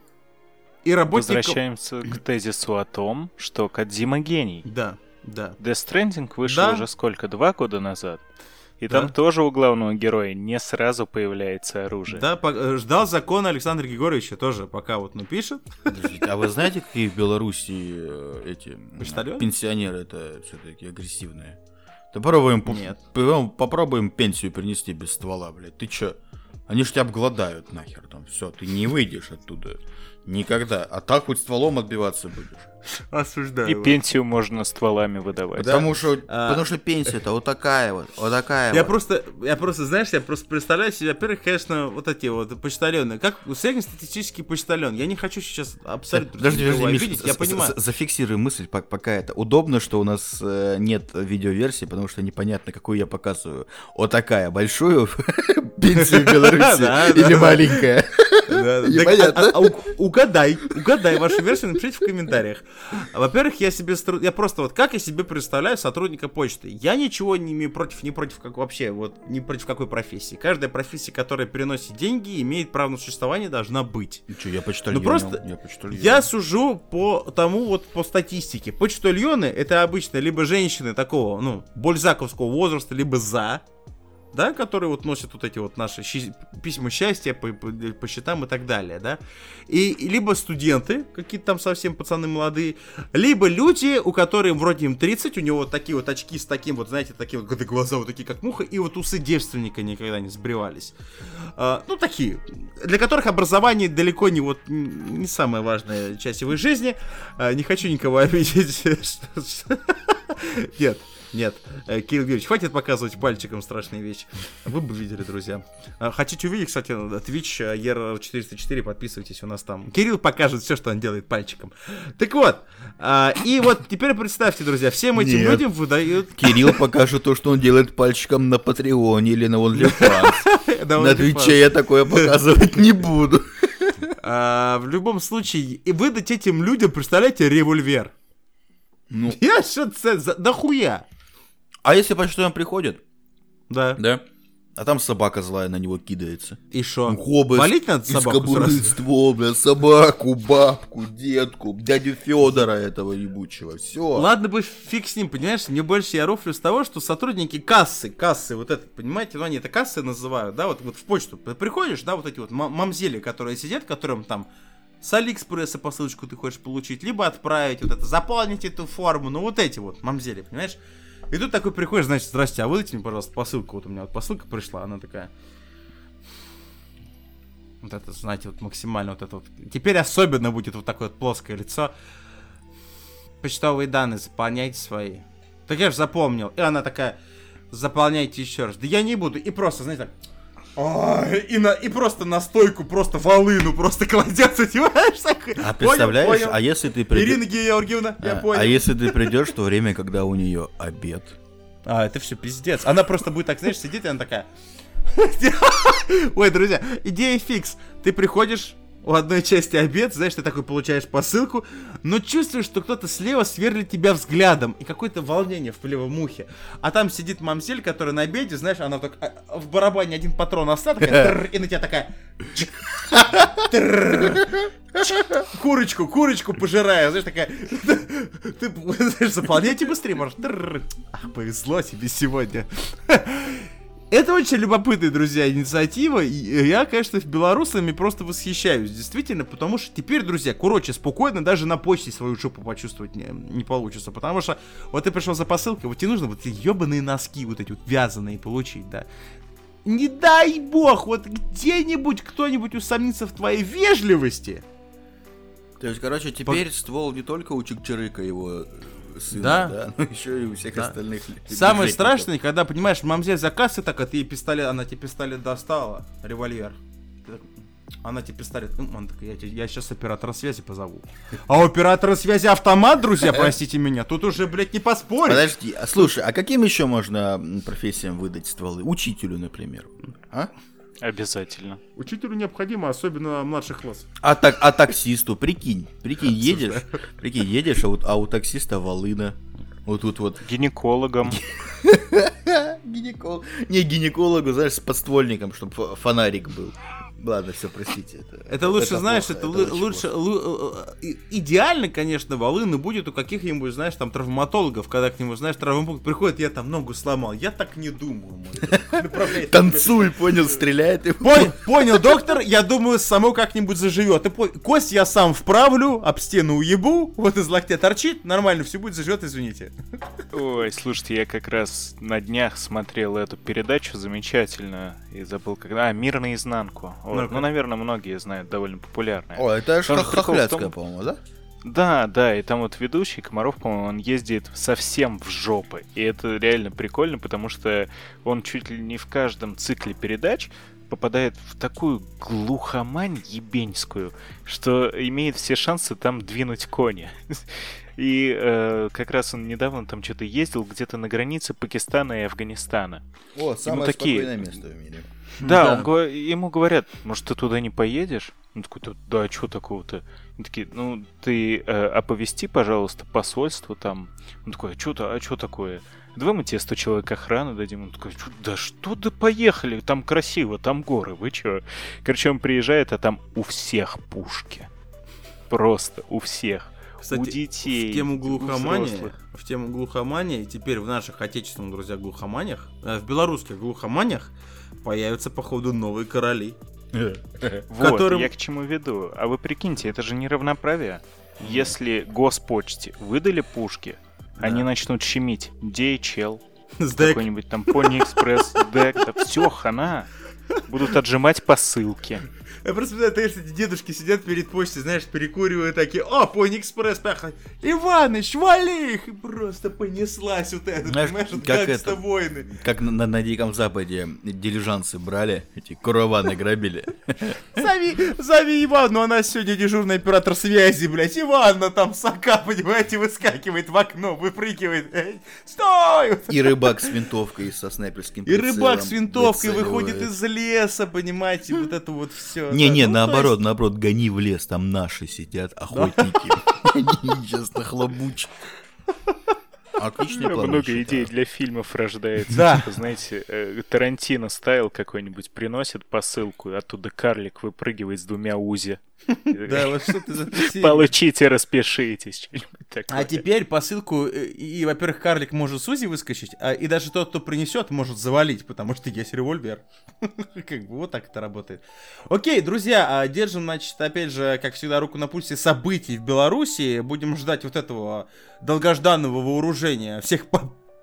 И работникам... Возвращаемся к тезису о том, что Кадзима гений. Да, да. Death Stranding вышел Да. уже сколько? Два года назад? И Да. там тоже у главного героя не сразу появляется оружие. Да, по- э, ждал закона Александра Григорьевича тоже, пока вот напишет. Подождите, а вы знаете, какие в Беларуси э, эти м, Почтальоны? пенсионеры это все-таки агрессивные? Попробуем, п- Нет. попробуем пенсию принести без ствола, блядь. Ты чё? Они ж тебя обгладают нахер там. Все, ты не выйдешь оттуда. Никогда. А так хоть стволом отбиваться будешь. Осуждаю. И пенсию можно стволами выдавать. Потому что, А. потому что пенсия-то вот такая вот, вот такая Я вот. просто, я просто, знаешь, я просто представляю себе, во-первых, конечно, вот эти вот почтальоны. Как среднестатистический почтальон. Я не хочу сейчас абсолютно Подожди, подожди, Миш, обидеть, я понимаю. за- зафиксируй мысль, пок- пока это. Удобно, что у нас э, нет видеоверсии, потому что непонятно, какую я показываю. Вот такая, большую пенсию в Беларуси или маленькая. Угадай, угадай вашу версию, напишите в комментариях. Во-первых, я себе я просто вот как я себе представляю сотрудника почты. Я ничего не имею против, не против как вообще, вот не против какой профессии. Каждая профессия, которая приносит деньги, имеет право на существование, должна быть. Че, я почтальон. Ну, просто я почтальон. Я сужу по тому вот по статистике. Почтальоны это обычно либо женщины такого, ну, бальзаковского возраста, либо за, да, которые вот носят вот эти вот наши щи- письма счастья по, по- по счетам и так далее, да. И, либо студенты, какие-то там совсем пацаны молодые, либо люди, у которых вроде им 30, у него вот такие вот очки с таким вот, знаете, такие вот глаза вот такие как муха, и вот усы девственника никогда не сбривались. А, ну, такие, для которых образование далеко не вот не самая важная часть его жизни. А, не хочу никого обидеть. Нет, нет, Э, Кирилл Юрьевич, хватит показывать пальчиком страшные вещи. Вы бы видели, друзья. А, Хотите увидеть, кстати, Twitch э, ER404, подписывайтесь, у нас там. Кирилл покажет все, что он делает пальчиком. Так вот, а, и вот теперь представьте, друзья, всем этим Нет. людям выдают... Кирилл покажет то, что он делает пальчиком на Патреоне или на OnlyFans. На Твиче я такое показывать не буду. А, в любом случае, и выдать этим людям, представляете, револьвер. Ну, Я что-то. Да хуя. А если почтальон приходит, Да. да, а там собака злая на него кидается. И шо? Хоба Валить надо из собаку сразу? бля, собаку, бабку, детку, дядю Федора этого ебучего. Все. Ладно бы фиг с ним, понимаешь? Мне больше я рофлю с того, что сотрудники кассы, кассы, вот это, понимаете, ну они это кассы называют, да, вот, вот в почту приходишь, да, вот эти вот ма- мамзели, которые сидят, которым там с Алиэкспресса посылочку ты хочешь получить, либо отправить вот это, заполнить эту форму, ну вот эти вот мамзели, понимаешь? И тут такой приходишь, значит, здрасте, а выдайте мне, пожалуйста, посылку, вот у меня вот посылка пришла, она такая... Вот это, знаете, вот максимально вот это вот. Теперь особенно будет вот такое вот плоское лицо. Почтовые данные заполняйте свои. Так я же запомнил. И она такая, заполняйте еще раз. Да я не буду. И просто, знаете, так... И, на, и просто на стойку, просто волыну просто кладет, понимаешь? А представляешь, понял. а если ты придешь... Ирина Георгиевна, я А, понял. а если ты придешь в то время, когда у нее обед? А, это все пиздец. Она просто будет так, знаешь, сидит, и она такая... Ой, друзья, идея фикс. Ты приходишь, у одной части обед, знаешь, ты такой получаешь посылку, но чувствуешь, что кто-то слева сверлит тебя взглядом, и какое-то волнение в левом ухе. А там сидит мамсель, которая на обеде, знаешь, она так а, в барабане один патрон «Тррр», и на тебя такая... Курочку, курочку пожирая, знаешь, такая... Ты, знаешь, заполняйте быстрее, может. Ах, повезло тебе сегодня. Это очень любопытная, друзья, инициатива. И я, конечно, белорусами просто восхищаюсь, действительно, потому что теперь, друзья, короче, спокойно даже на почте свою жопу почувствовать не, не получится. Потому что вот ты пришел за посылкой, вот тебе нужно вот эти ебаные носки, вот эти вот вязаные получить, да. Не дай бог, вот где-нибудь кто-нибудь усомнится в твоей вежливости. То есть, короче, теперь ствол не только у Чикчирыка его сына, Да. да, но еще и у всех Да. остальных. Самое страшное, когда, понимаешь, мамзель за кассой так, а ты ей пистолет, она тебе пистолет достала, револьвер. Она тебе пистолет, «М, он такой, я, я сейчас оператора связи позову. А оператора связи автомат, друзья, простите меня, тут уже, блядь, не поспоришь. Подожди, а слушай, а каким еще можно профессиям выдать стволы? Учителю, например. А? Обязательно. Учителю необходимо, особенно младших классов. А, так, а таксисту, прикинь, прикинь, едешь, прикинь, едешь, а у, а у таксиста волына. Вот тут вот Гинекологом. гинеколог. Не гинекологу, знаешь, с подствольником, чтобы фонарик был. Ладно, все, простите. Это лучше, знаешь, плохо, это, лучше, плохо. э, и- идеально, конечно, волыны будет у каких-нибудь, знаешь, там травматологов, когда к нему, знаешь, травмпункт приходит, я там ногу сломал. Я так не думаю. Направляет Танцуй, понял, стреляет и... Понял, понял, доктор, я думаю, само как-нибудь заживет. Кость я сам вправлю, об стену уебу, вот из локтя торчит, нормально, все будет заживет, извините. Ой, слушайте, я как раз на днях смотрел эту передачу замечательную и забыл когда. А, «Мир наизнанку». Вот. Ну, наверное, многие знают, довольно популярная. О, это ж Там ха- прикол в хохлядская, том- по-моему, да? Да, да, и там вот ведущий Комаров, по-моему, он ездит совсем в жопы. И это реально прикольно, потому что он чуть ли не в каждом цикле передач попадает в такую глухомань ебеньскую, что имеет все шансы там двинуть кони. И э, как раз он недавно там что-то ездил где-то на границе Пакистана и Афганистана. О, самое такие- спокойное место в мире. Да, Да. он ему говорят, может, ты туда не поедешь? Он такой, да, да что такого-то? Они такие, ну, ты э, оповести, пожалуйста, посольство там. Он такой, а что-то, а что такое? Давай мы тебе 100 человек охраны дадим. Он такой, «Чё- да что да поехали, там красиво, там горы, вы чё? Короче, он приезжает, а там у всех пушки. Просто у всех. Кстати, у детей, в тему взрослых. в тему глухомании, теперь в наших отечественных, друзья, глухоманиях, э, в белорусских глухоманиях появятся, походу, новые короли. Вот, которым- я к чему веду. А вы прикиньте, это же неравноправие. Если госпочте выдали пушки, Да. они начнут щемить DHL, какой-нибудь там Pony Express, DEC, да все, хана. Будут отжимать посылки. Я просто представляю, знаешь, эти дедушки сидят перед почтой, знаешь, перекуривают такие, о, Пони Экспресс, пахнет. Иваныч, вали их! И просто понеслась вот это, Знаешь, понимаешь, вот как гангста это? войны. Как на, на- на Диком Западе дилижансы брали, эти караваны грабили. Зови, зови Иванну, она сегодня дежурный оператор связи, блядь. Иванна там сока, понимаете, выскакивает в окно, выпрыгивает. Эй, стой! И рыбак с винтовкой со снайперским И рыбак с винтовкой выходит из леса, понимаете, вот это вот все. Не-не, наоборот, наоборот, гони в лес, там наши сидят, охотники. Они сейчас нахлобучат. Отличный план. Много идей для фильмов рождается. Да. Типа, знаете, э, Тарантино стайл какой-нибудь приносит посылку, оттуда карлик выпрыгивает с двумя узи. Да, вот что ты за? Получите, распишитесь. А теперь посылку, э, и, и, во-первых, карлик может Сузи выскочить, а, и даже тот, кто принесет, может завалить, потому что есть револьвер. Как бы вот так это работает. Окей, друзья, а, держим, значит, опять же, как всегда, руку на пульсе событий в Беларуси. Будем ждать вот этого долгожданного вооружения всех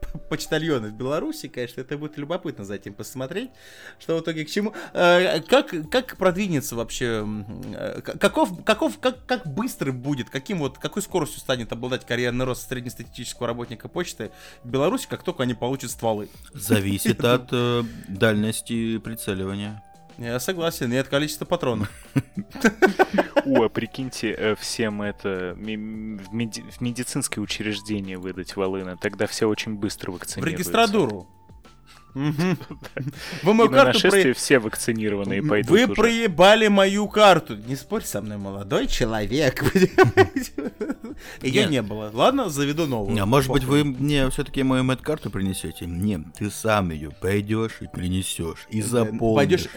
по- почтальонов Беларуси, конечно, это будет любопытно за этим посмотреть, что в итоге к чему. Э, Как, как продвинется вообще, э, каков, каков, как, как быстро будет, каким вот, какой скоростью станет обладать карьерный рост среднестатистического работника почты в Беларуси, как только они получат стволы. Зависит от э, дальности прицеливания. Я согласен, от количества патронов. О, а прикиньте, э, всем это в, меди- в медицинское учреждение выдать волына, тогда все очень быстро В вакцинируются. регистратуру. Вы мою карту про- нашествие все вакцинированные пойдут Вы проебали мою карту. Не спорь со мной, молодой человек. Ее не было. Ладно, заведу новую. А может быть, вы мне все-таки мою медкарту принесете? Нет, ты сам ее пойдешь и принесешь. И запомнишь. Пойдешь,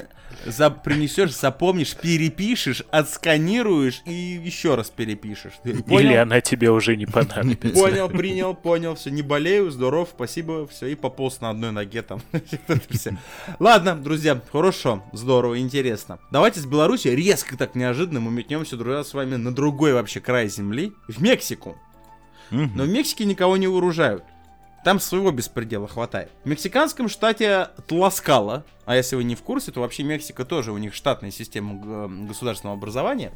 за, принесешь, запомнишь, перепишешь, отсканируешь и еще раз перепишешь. Или Понял? она тебе уже не понадобится. Понял, принял, понял, все, не болею, здоров, спасибо, все, и пополз на одной ноге там. Ладно, друзья, хорошо, здорово, интересно. Давайте с Беларуси резко так неожиданно мы метнемся, друзья, с вами на другой вообще край земли, в Мексику. Но в Мексике никого не вооружают. Там своего беспредела хватает. В мексиканском штате Тласкала, а если вы не в курсе, то вообще Мексика тоже, у них штатная система г- государственного образования.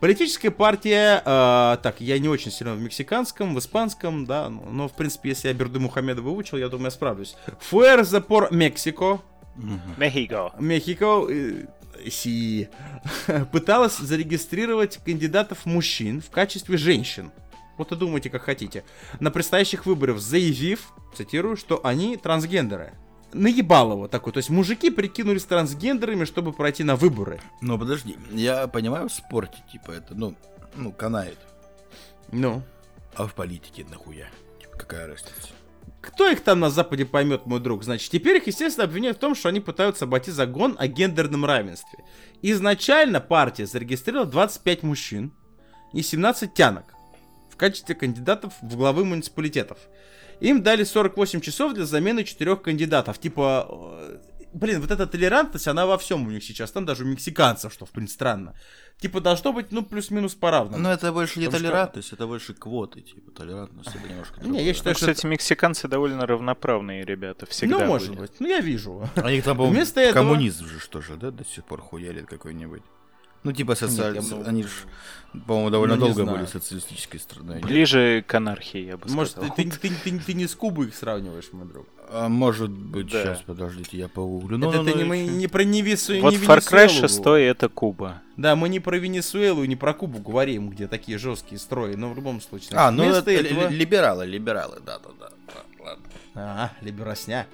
Политическая партия, э, так, я не очень силен в мексиканском, в испанском, да, но, в принципе, если я Берду Мухаммеда выучил, я думаю, я справлюсь. Fuerza por Mexico, Мехико. Мехико, э, си, пыталась зарегистрировать кандидатов мужчин в качестве женщин. Вот и думайте, как хотите. На предстоящих выборах заявив, цитирую, что они трансгендеры. Наебал его такой. То есть мужики прикинулись трансгендерами, чтобы пройти на выборы. Ну подожди, я понимаю в спорте, типа это, ну, ну, канает. Ну. А в политике нахуя? Типа, Какая разница? Кто их там на Западе поймет, мой друг? Значит, теперь их, естественно, обвиняют в том, что они пытаются обойти закон о гендерном равенстве. Изначально партия зарегистрировала 25 мужчин и 17 тянок в качестве кандидатов в главы муниципалитетов. Им дали 48 часов для замены четырех кандидатов. Типа, э, блин, вот эта толерантность, она во всем у них сейчас. Там даже у мексиканцев, что, в принципе, странно. Типа, должно быть, ну, плюс-минус поравному. Ну, это больше не Потому что- толерантность, это больше квоты, типа, толерантность, это немножко Не, я другое. считаю, Ну, что... кстати, мексиканцы довольно равноправные ребята. Всегда ну, может были. быть. Ну, я вижу. А У них там, по-моему, Вместо этого- коммунизм же что же, да, до сих пор хуярит какой-нибудь. Ну, типа, социаль... Нет, бы- они же, по-моему, довольно Ну, долго знаю. были социалистической страной. нет? Ближе к анархии, я бы Может, сказал. ты, ты, ты- ты- ты не с Кубой их сравниваешь, мой друг? А может быть, Да. сейчас, подождите, я погуглю. Ну, это ну, ты ну, не, мы ещё. не про Невесу, Вот не Far Cry Венесуэлу. 6 это Куба. Да, мы не про Венесуэлу и не про Кубу говорим, где такие жесткие строи, но в любом случае. А, ну, вместо это этого... ли- либералы, либералы, да-да-да. да, ладно. А, либеросня.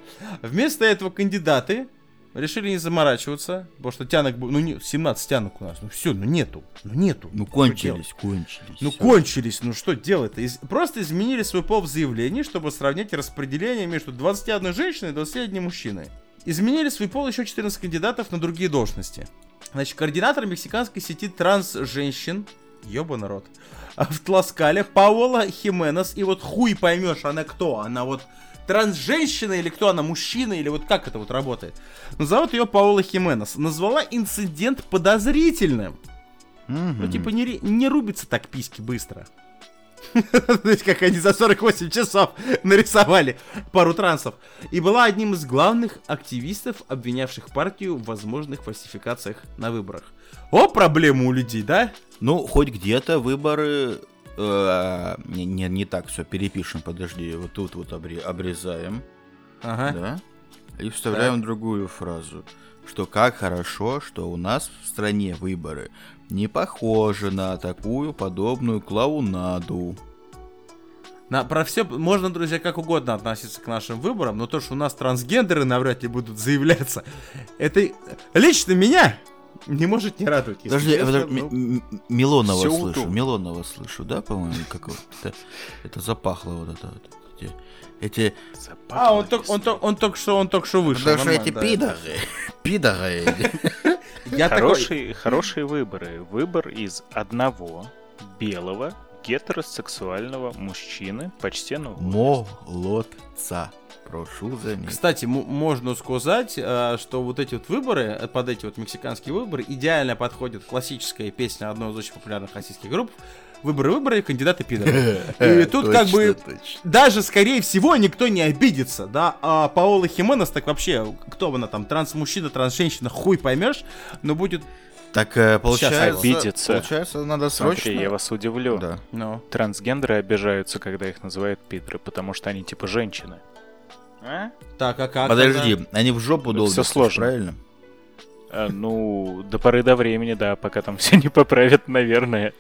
Вместо этого кандидаты решили не заморачиваться, потому что тянок... Ну, не, 17 тянок у нас. Ну, все, ну нету. Ну, нету. Ну, кончились, кончились. Ну, всё. кончились, ну что делать-то? Из- Просто изменили свой пол в заявлении, чтобы сравнять распределение между 21 женщиной и 21 мужчиной. Изменили свой пол еще 14 кандидатов на другие должности. Значит, координатор мексиканской сети транс-женщин, ёба народ, в Тласкале, Паула Хименес, и вот хуй поймешь, она кто? Она вот трансженщина или кто она, мужчина, или вот как это вот работает? Ну, зовут ее Паула Хименес. Назвала инцидент подозрительным. Мгм. Ну, типа, не, не рубится так письки быстро. То есть, как они за 48 часов нарисовали пару трансов. И была одним из главных активистов, обвинявших партию в возможных фальсификациях на выборах. О, проблема у людей, да? Ну, хоть где-то выборы... э, не, не, не так все, перепишем, подожди, вот тут вот обре- обрезаем, Ага. да, и вставляем другую фразу, что как хорошо, что у нас в стране выборы не похожи на такую подобную клоунаду. На, про все можно, друзья, как угодно относиться к нашим выборам, но то, что у нас трансгендеры навряд ли будут заявляться, это лично меня не может не радовать. если Подожди, честно, подожди, ну. Милонова слышу. Милонова слышу, да, по-моему, как вот это, это запахло вот это вот. Эти, эти А, он только, он, только- он только что, он только что вышел. потому что эти да. пидоры, пидоры. Я такой, Хорошие, хорошие выборы. Выбор из одного белого гетеросексуального мужчины почтенного Молодца. Прошу заметить. Кстати, м- можно сказать, э, что вот эти вот выборы, э, под эти вот мексиканские выборы, идеально подходит классическая песня одной из очень популярных российских групп. Выборы, выборы, кандидаты пидоры. И тут как бы точно. даже, скорее всего, никто не обидится, да, а Паола Хименес так вообще, кто она там, транс-мужчина, транс-женщина, хуй поймешь, но будет, Так э, получается, обидится. получается, надо срочно. Смотри, я вас удивлю. Да. ну, Трансгендеры обижаются, когда их называют пидоры, потому что они типа женщины. А? так, а как? Подожди, тогда? они в жопу Всё долбятся, сложно. правильно? А, ну, до поры до времени, да, пока там все не поправят, наверное.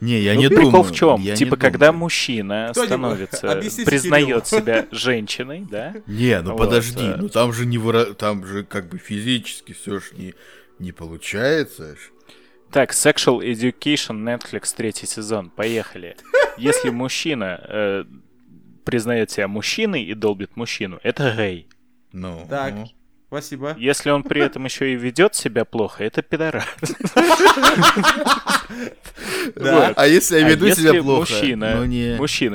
Не, я Ну, не прикол думаю. в чем? я не Типа, когда думаю. мужчина становится, признает себя женщиной, да? Не, ну Вот, подожди, э. ну там же не выра- там же как бы физически все ж не, не получается. ж. Так, Sexual Education Netflix третий сезон. Поехали. Если мужчина э, признает себя мужчиной и долбит мужчину, это гей. Ну, Так, спасибо. Если он при этом еще и ведет себя плохо, это пидорас. А если я А веду себя плохо? мужчина, ну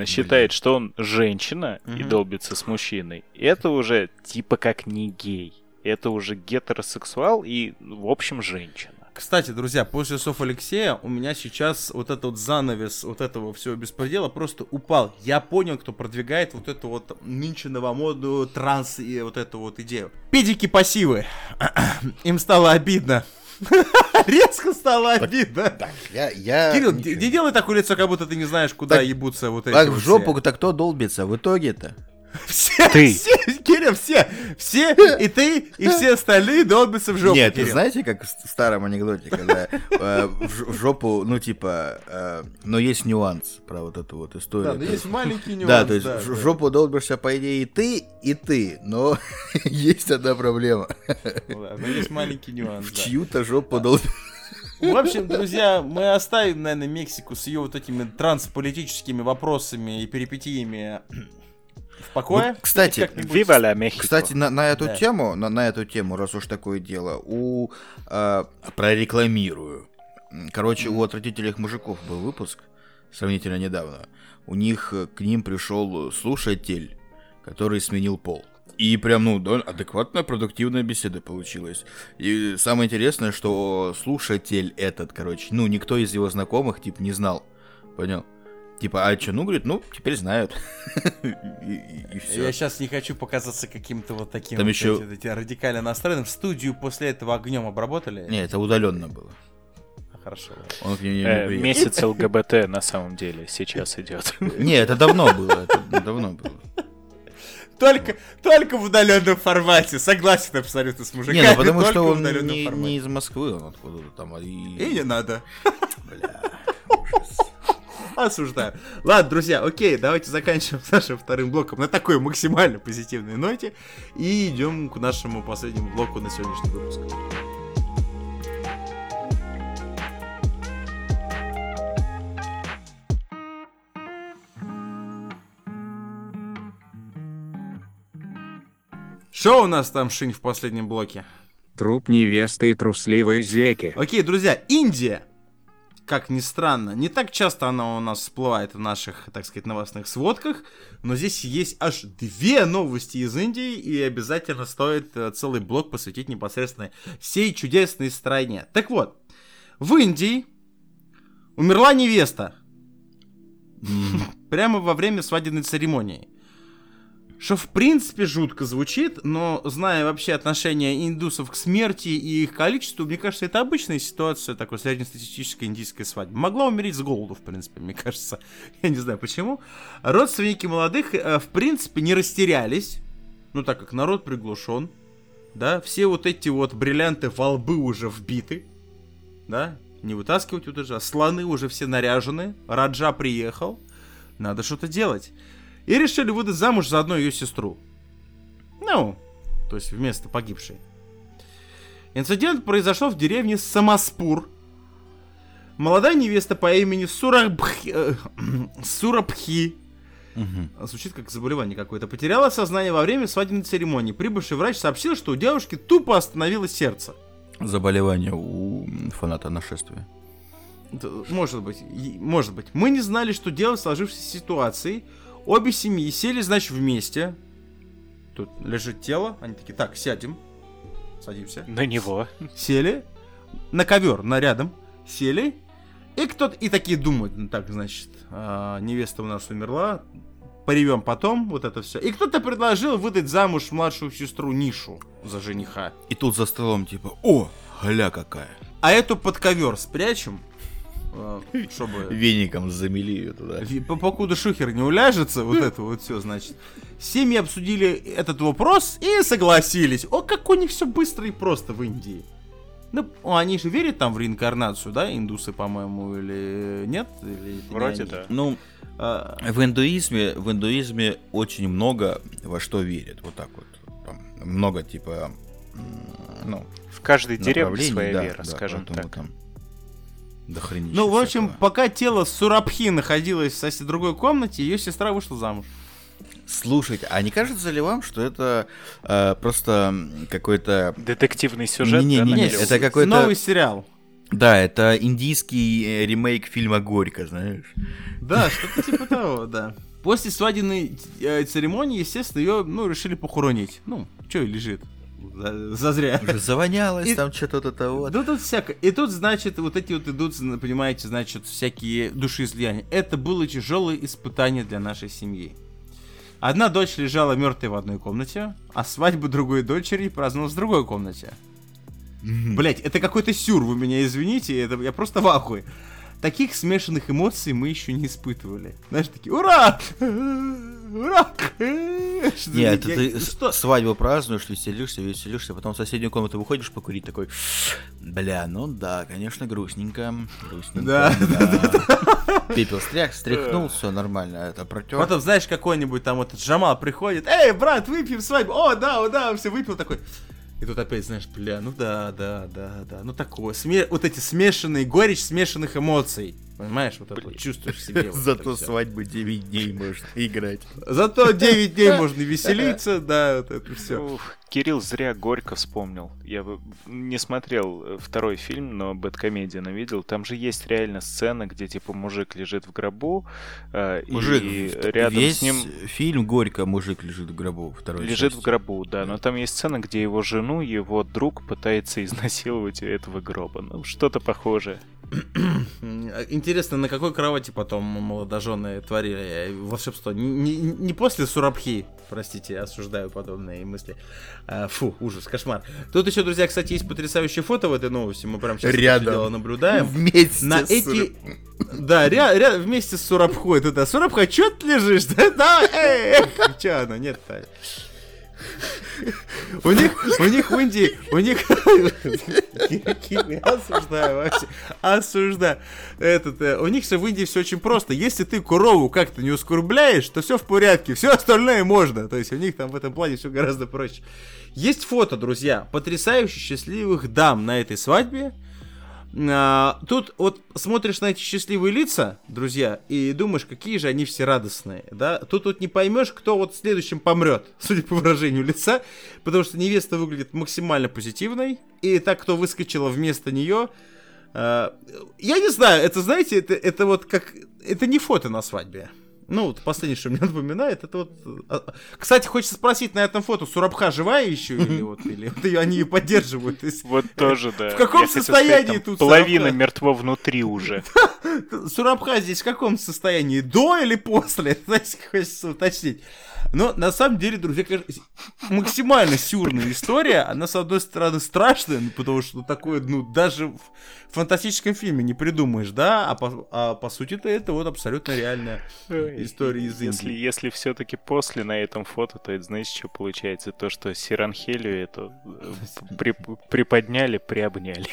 считает, что он женщина и долбится с мужчиной, это уже типа как не гей. Это уже гетеросексуал и, в общем, женщина. Кстати, друзья, после слов Алексея у меня сейчас вот этот вот занавес вот этого всего беспредела просто упал. Я понял, кто продвигает вот эту вот нынче новомодную транс и вот эту вот идею. Педики пассивы. Им стало обидно. Резко стало обидно. Я, я... Кирилл, не делай такое лицо, как будто ты не знаешь, куда Так- ебутся вот эти Так в жопу то кто долбится в итоге-то? Все, Ты. все, Кирилл, все, все, и ты, и все остальные долбятся в жопу, Нет, Кирилл. знаете, как в старом анекдоте, когда э, в в жопу, ну типа, э, но есть нюанс про вот эту вот историю. Да, но есть- есть маленький нюанс. Да, то есть да, в да. жопу долбишься, по идее, и ты, и ты, но есть одна проблема. Да, но есть маленький нюанс, В да. чью-то жопу долбишь. В общем, друзья, мы оставим, наверное, Мексику с ее вот этими трансполитическими вопросами и перипетиями в покое. Вот, кстати. Кстати, на, на эту Да. тему, на, на эту тему, раз уж такое дело, у э, прорекламирую. Короче, у отвратительных мужиков был выпуск сравнительно недавно. У них э, к ним пришел слушатель, который сменил пол. И прям, ну, довольно адекватная, продуктивная беседа получилась. И самое интересное, что слушатель этот, короче, ну, никто из его знакомых, типа, не знал. Понял? Типа, а что, ну, говорит, ну, теперь знают. И все. Я сейчас не хочу показаться каким-то вот таким Там вот ещё- эти- эти радикально настроенным. В студию после этого огнем обработали? Не, это удаленно было. Хорошо. Он к ним не Э, приехал. месяц ЛГБТ на самом деле сейчас идет. Не, это давно было, это давно было. Только, только в удаленном формате. Согласен абсолютно с мужиками. Не, ну потому только что он не, не из Москвы, он откуда-то там. а И И... не надо. Осуждаю. Ладно, друзья, окей, давайте заканчиваем с нашим вторым блоком на такой максимально позитивной ноте. И идем к нашему последнему блоку на сегодняшний выпуск. Что у нас там, Шинь, в последнем блоке? Труп невесты и трусливые зеки. Окей, друзья, Индия, как ни странно, не так часто она у нас всплывает в наших, так сказать, новостных сводках, но здесь есть аж две новости из Индии, и обязательно стоит э, целый блок посвятить непосредственно сей чудесной стране. Так вот, в Индии умерла невеста. Прямо во время свадебной церемонии. Что в принципе жутко звучит, но зная вообще отношение индусов к смерти и их количеству, мне кажется, это обычная ситуация такой среднестатистической индийской свадьбы. Могла умереть с голоду, в принципе, мне кажется. Я не знаю почему. Родственники молодых, э, в принципе, не растерялись. Ну, так как народ приглушен. Да, все вот эти вот бриллианты во лбы уже вбиты. Да, не вытаскивать уже. Слоны уже все наряжены. Раджа приехал. Надо что-то делать. И решили выдать замуж за одну ее сестру. Ну, то есть вместо погибшей. Инцидент произошел в деревне Самаспур. Молодая невеста по имени Сурабхи... э, Сурабхи Звучит как заболевание какое-то. Потеряла сознание во время свадебной церемонии. Прибывший врач сообщил, что у девушки тупо остановилось сердце. Заболевание у фаната нашествия. Может быть, может быть. Мы не знали, что делать в сложившейся ситуации. Обе семьи сели, значит, вместе. Тут лежит тело. Они такие, так, сядем. Садимся. На него. Сели. На ковер, на рядом. Сели. И кто-то, и такие думают, ну так, значит, а, невеста у нас умерла. Поревем потом, вот это все. И кто-то предложил выдать замуж младшую сестру Нишу за жениха. И тут за столом типа, о, гля какая. А эту под ковер спрячем, чтобы... Веником замели ее туда. Покуда шухер не уляжется, вот это вот все, значит. Семьи обсудили этот вопрос и согласились. О, как у них все быстро и просто в Индии. Ну, они же верят там в реинкарнацию, да, индусы, по-моему, или нет? Или Вроде да. Ну, А, в индуизме, в индуизме очень много во что верят. Вот так вот. Там много типа, ну, В каждой деревне своя да, вера, да, скажем так. там дохренища ну, в общем, всякого. пока тело Сурабхи находилось в соседней другой комнате, ее сестра вышла замуж. Слушайте, а не кажется ли вам, что это э, просто какой-то... Детективный сюжет, да, Не-не-не, намерен? это какой-то- Новый сериал. Да, это индийский э, ремейк фильма «Горько», знаешь? Да, что-то типа того, да. После свадебной э, церемонии, естественно, ее, ну, решили похоронить. Ну, что и лежит. За- Зазря. Уже завонялось И- там что-то вот. Да тут всяко. И тут, значит, вот эти вот идут, понимаете, значит, всякие душеизлияния. Это было тяжелое испытание для нашей семьи. Одна дочь лежала мертвой в одной комнате, а свадьбу другой дочери праздновалась в другой комнате. Блять, это какой-то сюр, вы меня извините, это я просто в ахуе. Таких смешанных эмоций мы еще не испытывали. Знаешь, такие, ура! Ура! Что- Нет, я- ты что? с- свадьбу празднуешь, веселишься, веселишься, потом в соседнюю комнату выходишь покурить, такой, бля, ну да, конечно, грустненько, грустненько. Да, Пепел стрях, стряхнул, все нормально, это протер. Потом, знаешь, какой-нибудь там вот этот Джамал приходит, эй, брат, выпьем свадьбу, о, да, о, да, все выпил такой. И тут опять, знаешь, бля, ну да, да, да, да, ну такое, сме- вот эти смешанные, горечь смешанных эмоций. Понимаешь, вот это чувствуешь в себе. Зато свадьбы 9 дней можно играть. Зато 9 дней можно веселиться, да, вот это все. Кирилл зря горько вспомнил. Я не смотрел э, второй фильм, но Бэткомедиана видел. Там же есть реально сцена, где типа мужик лежит в гробу, э, Мужик, и в- рядом весь с ним фильм «Горько» мужик лежит в гробу. Второй лежит в части. гробу, да. Но там есть сцена, где его жену, его друг пытается изнасиловать у этого гроба. Ну, что-то похожее. Интересно, на какой кровати потом молодожены творили э, волшебство? Не, не- не после Сурабхи, простите, осуждаю подобные мысли. А, фу, ужас, кошмар. Тут еще, друзья, кстати, есть потрясающее фото в этой новости. Мы прям сейчас Рядом. дело наблюдаем. Вместе На с- эти... Да, ря- ря- вместе с Сурабхой. Ты да, Сурабха, чё ты лежишь? Да, да, эй, эй. Чё оно, нет-то? У них, у них в Индии, у них... Осуждаю вообще, осуждаю. Этот, э, у них все в Индии все очень просто. Если ты корову как-то не ускорбляешь, то все в порядке, все остальное можно. То есть у них там в этом плане все гораздо проще. Есть фото, друзья, потрясающе счастливых дам на этой свадьбе. А, тут вот смотришь на эти счастливые лица, друзья, и думаешь, какие же они все радостные, да? Тут вот не поймешь, кто вот следующим помрет, судя по выражению лица, потому что невеста выглядит максимально позитивной, и так, кто выскочила вместо нее, а, я не знаю, это, знаете, это, это вот как... Это не фото на свадьбе. Ну, вот последнее, что мне напоминает, это вот... а, Кстати, хочется спросить, на этом фото Сурабха живая еще или вот, или вот они ее поддерживают? То есть Вот тоже, да. В каком Я состоянии тут Половина мертва внутри уже. Сурабха здесь в каком состоянии? До или после? Знаете, хочется уточнить. Но на самом деле, друзья, конечно, максимально сюрная история. Она, с одной стороны, страшная, ну, потому что такое, ну, даже в фантастическом фильме не придумаешь, да? А по, а по сути-то это вот абсолютно реальная история из Если, Индии. если все-таки после на этом фото, то это знаете, что получается? То, что Сиранхелию эту э, при- приподняли, приобняли.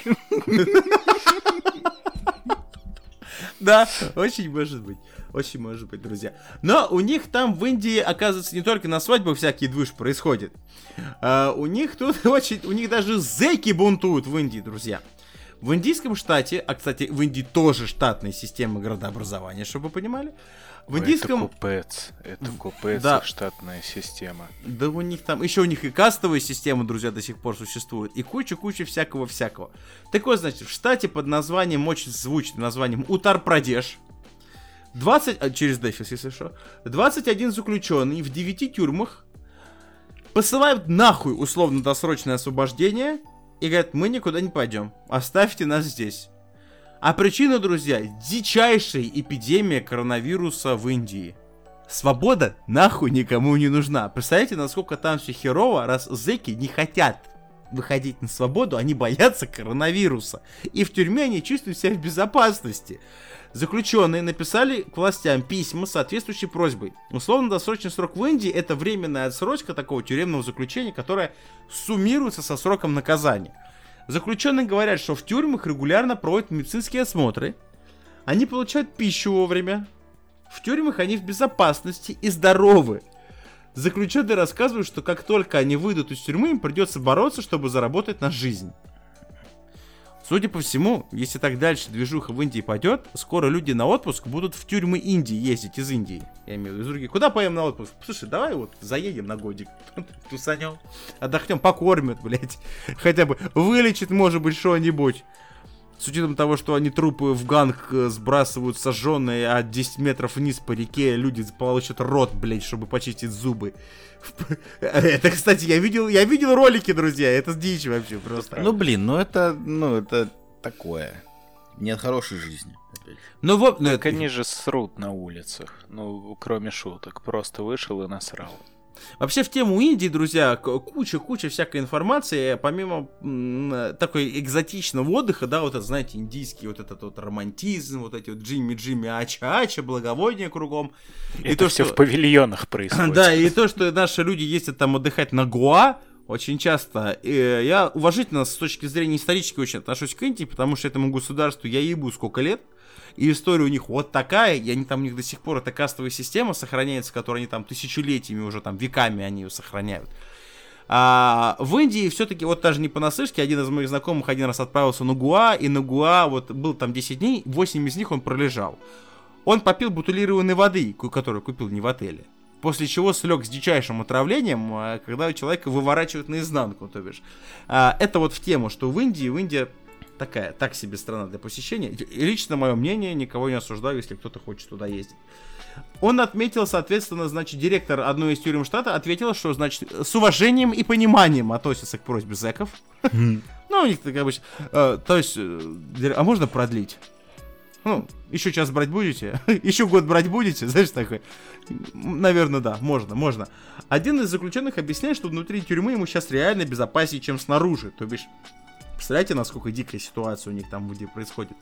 Да, очень может быть. Очень может быть, друзья. Но у них там в Индии, оказывается, не только на свадьбах всякие движ происходит. А, у них тут очень... У них даже зэки бунтуют в Индии, друзья. В индийском штате, а, кстати, в Индии тоже штатная система градообразования, чтобы вы понимали. В индийском... Это купец. Это купец Да. штатная система. Да у них там, еще у них и кастовая система, друзья, до сих пор существует, и куча-куча всякого-всякого. Так вот, значит, в штате под названием, очень звучным названием Утар-Прадеш, 20, а, через дефис, если что, 21 заключенный в 9 тюрьмах посылают нахуй условно-досрочное освобождение и говорят, мы никуда не пойдем, оставьте нас здесь. А причина, друзья, дичайшая эпидемия коронавируса в Индии. Свобода нахуй никому не нужна. Представляете, насколько там все херово, раз зэки не хотят выходить на свободу, они боятся коронавируса. И в тюрьме они чувствуют себя в безопасности. Заключенные написали к властям письма с соответствующей просьбой. Условно-досрочный срок в Индии это временная отсрочка такого тюремного заключения, которая суммируется со сроком наказания. Заключенные говорят, что в тюрьмах регулярно проводят медицинские осмотры, они получают пищу вовремя, в тюрьмах они в безопасности и здоровы. Заключенные рассказывают, что как только они выйдут из тюрьмы, им придется бороться, чтобы заработать на жизнь. Судя по всему, если так дальше движуха в Индии пойдет, скоро люди на отпуск будут в тюрьмы Индии ездить из Индии. Я имею в виду из других. Куда поем на отпуск? Слушай, давай вот заедем на годик, тусанем, отдохнем, покормят, блядь. Хотя бы вылечит, может быть, что-нибудь. С учетом того, что они трупы в ганг э, сбрасывают сожженные, а 10 метров вниз по реке люди получат рот, блядь, чтобы почистить зубы. Это, кстати, я видел, я видел ролики, друзья, это дичь вообще просто. Ну, блин, ну это, ну, это такое. Не от хорошей жизни. ну вот, ну, Так это- они же срут на улицах. Ну, кроме шуток. Просто вышел и насрал. Вообще в тему Индии, друзья, куча-куча всякой информации, помимо м, такой экзотичного отдыха, да, вот это, знаете, индийский вот этот вот романтизм, вот эти вот Джимми-Джимми Ача-Ача, благовоние кругом. И Это то, все что- в павильонах происходит. Да, и то, что наши люди ездят там отдыхать на Гоа, очень часто. И я уважительно с точки зрения исторической очень отношусь к Индии, потому что этому государству я ебу сколько лет. И история у них вот такая, и они там у них до сих пор эта кастовая система сохраняется, которая они там тысячелетиями уже там веками они ее сохраняют. А в Индии все-таки, вот даже не понаслышке, один из моих знакомых один раз отправился на Гуа, и на Гуа вот был там 10 дней, 8 из них он пролежал. Он попил бутылированной воды, которую купил не в отеле. После чего слег с дичайшим отравлением, а, когда человека выворачивают наизнанку, то бишь. А, Это вот в тему, что в Индии, в Индии такая, так себе страна для посещения. И лично мое мнение, никого не осуждаю, если кто-то хочет туда ездить. Он отметил, соответственно, значит, директор одной из тюрем штата ответил, что, значит, с уважением и пониманием относится к просьбе зэков. Ну, у них так обычно. Э, То есть, э, а можно продлить? Ну, еще час брать будете? Еще год брать будете? Знаешь, такой. Наверное, да, можно, можно. Один из заключенных объясняет, что внутри тюрьмы ему сейчас реально безопаснее, чем снаружи. То бишь, представляете, насколько дикая ситуация у них там где происходит?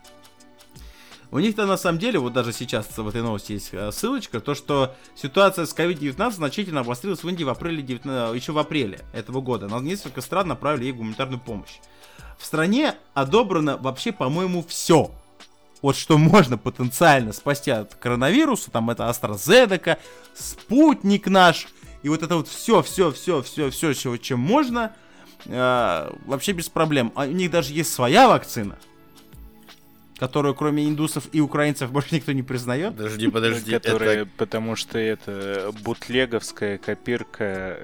У них-то на самом деле, вот даже сейчас в этой новости есть э, ссылочка, то что ситуация с COVID-19 значительно обострилась в Индии в апреле 19 еще в апреле этого года. На несколько стран направили ей гуманитарную помощь. В стране одобрено вообще, по-моему, все. Вот что можно потенциально спасти от коронавируса, там это AstraZeneca, спутник наш, и вот это вот все, все, все, все, все, все, чем можно, э, вообще без проблем. А у них даже есть своя вакцина, которую кроме индусов и украинцев больше никто не признает. Подожди, подожди. Которые, это- потому что это бутлеговская копирка.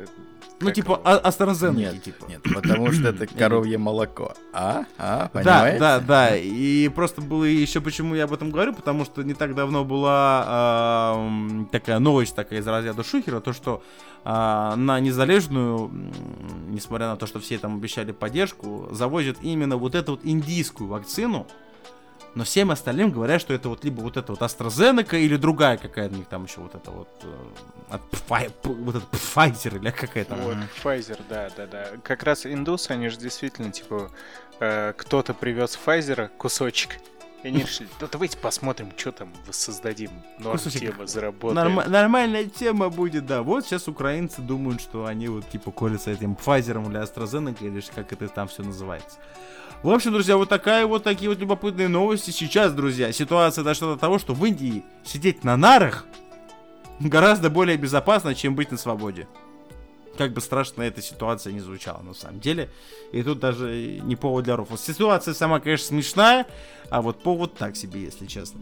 Ну, как типа а- AstraZeneca, Нет, типа. нет, потому что это коровье молоко. А? А? Да, Понимаете? да, да. И просто было еще почему я об этом говорю, потому что не так давно была м, такая новость такая из разряда Шухера, то что а, на незалежную, несмотря на то, что все там обещали поддержку, завозят именно вот эту вот индийскую вакцину. Но всем остальным говорят, что это вот либо вот это вот AstraZeneca или другая какая-то у них там еще вот это вот э, от Pfi- п- вот этот Pfizer или какая там. Вот, Pfizer, да, да, да. Как раз индусы, они же действительно, типа, э, кто-то привез Pfizer кусочек, и они решили, да давайте посмотрим, что там воссоздадим. Норм Кусочек. тема заработаем. Норма- нормальная тема будет, да. Вот сейчас украинцы думают, что они вот типа колятся этим Pfizer или AstraZeneca, или как это там все называется. В общем, друзья, вот такая вот такие вот любопытные новости. Сейчас, друзья, ситуация дошла до того, что в Индии сидеть на нарах гораздо более безопасно, чем быть на свободе. Как бы страшно эта ситуация не звучала на самом деле. И тут даже не повод для рофла. Ситуация сама, конечно, смешная, а вот повод так себе, если честно.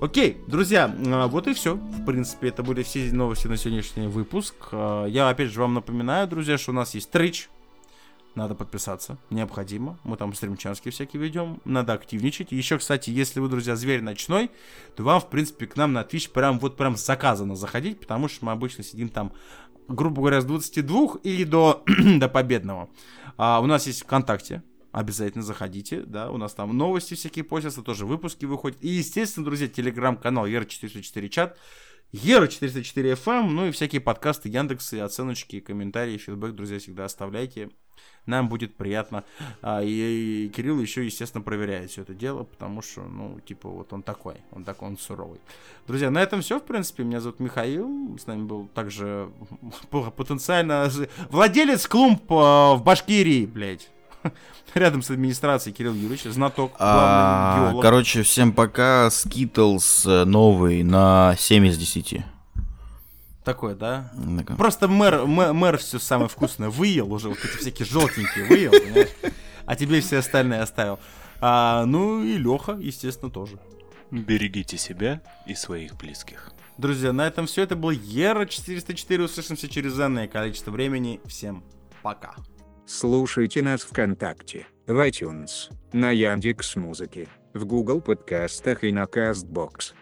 Окей, друзья, а, вот и все. В принципе, это были все новости на сегодняшний выпуск. А, Я опять же вам напоминаю, друзья, что у нас есть трич. Надо подписаться, необходимо. Мы там стримчанские всякие ведем. Надо активничать. Еще, кстати, если вы, друзья, зверь ночной, то вам, в принципе, к нам на Twitch прям вот прям заказано заходить, потому что мы обычно сидим там, грубо говоря, с 22 или до, до победного. А, у нас есть ВКонтакте, Обязательно заходите, да, у нас там новости всякие постятся, тоже выпуски выходят. И, естественно, друзья, телеграм-канал Ера404 чат, Ера404 FM, ну и всякие подкасты, Яндексы, оценочки, комментарии, фидбэк, друзья, всегда оставляйте. Нам будет приятно. А, и, и Кирилл еще, естественно, проверяет все это дело, потому что, ну, типа, вот он такой, он такой, он суровый. Друзья, на этом все, в принципе. Меня зовут Михаил, с нами был также потенциально владелец клумб а, в Башкирии, блядь. Рядом с администрацией Кирилл Юрьевич, знаток, главный А, геолог. короче, всем пока. Skittles э, новый на 7 из 10. Такой, да? Да. Просто мэр, мэр, мэр все самое вкусное выел уже, вот эти всякие желтенькие выел, понимаешь? А тебе все остальные оставил. А, ну и Леха, естественно, тоже. Берегите себя и своих близких. Друзья, на этом все. Это был Ера 404. Услышимся через энное количество времени. Всем пока. Слушайте нас ВКонтакте, в iTunes, на Яндекс.Музыке, в Google подкастах и на Castbox.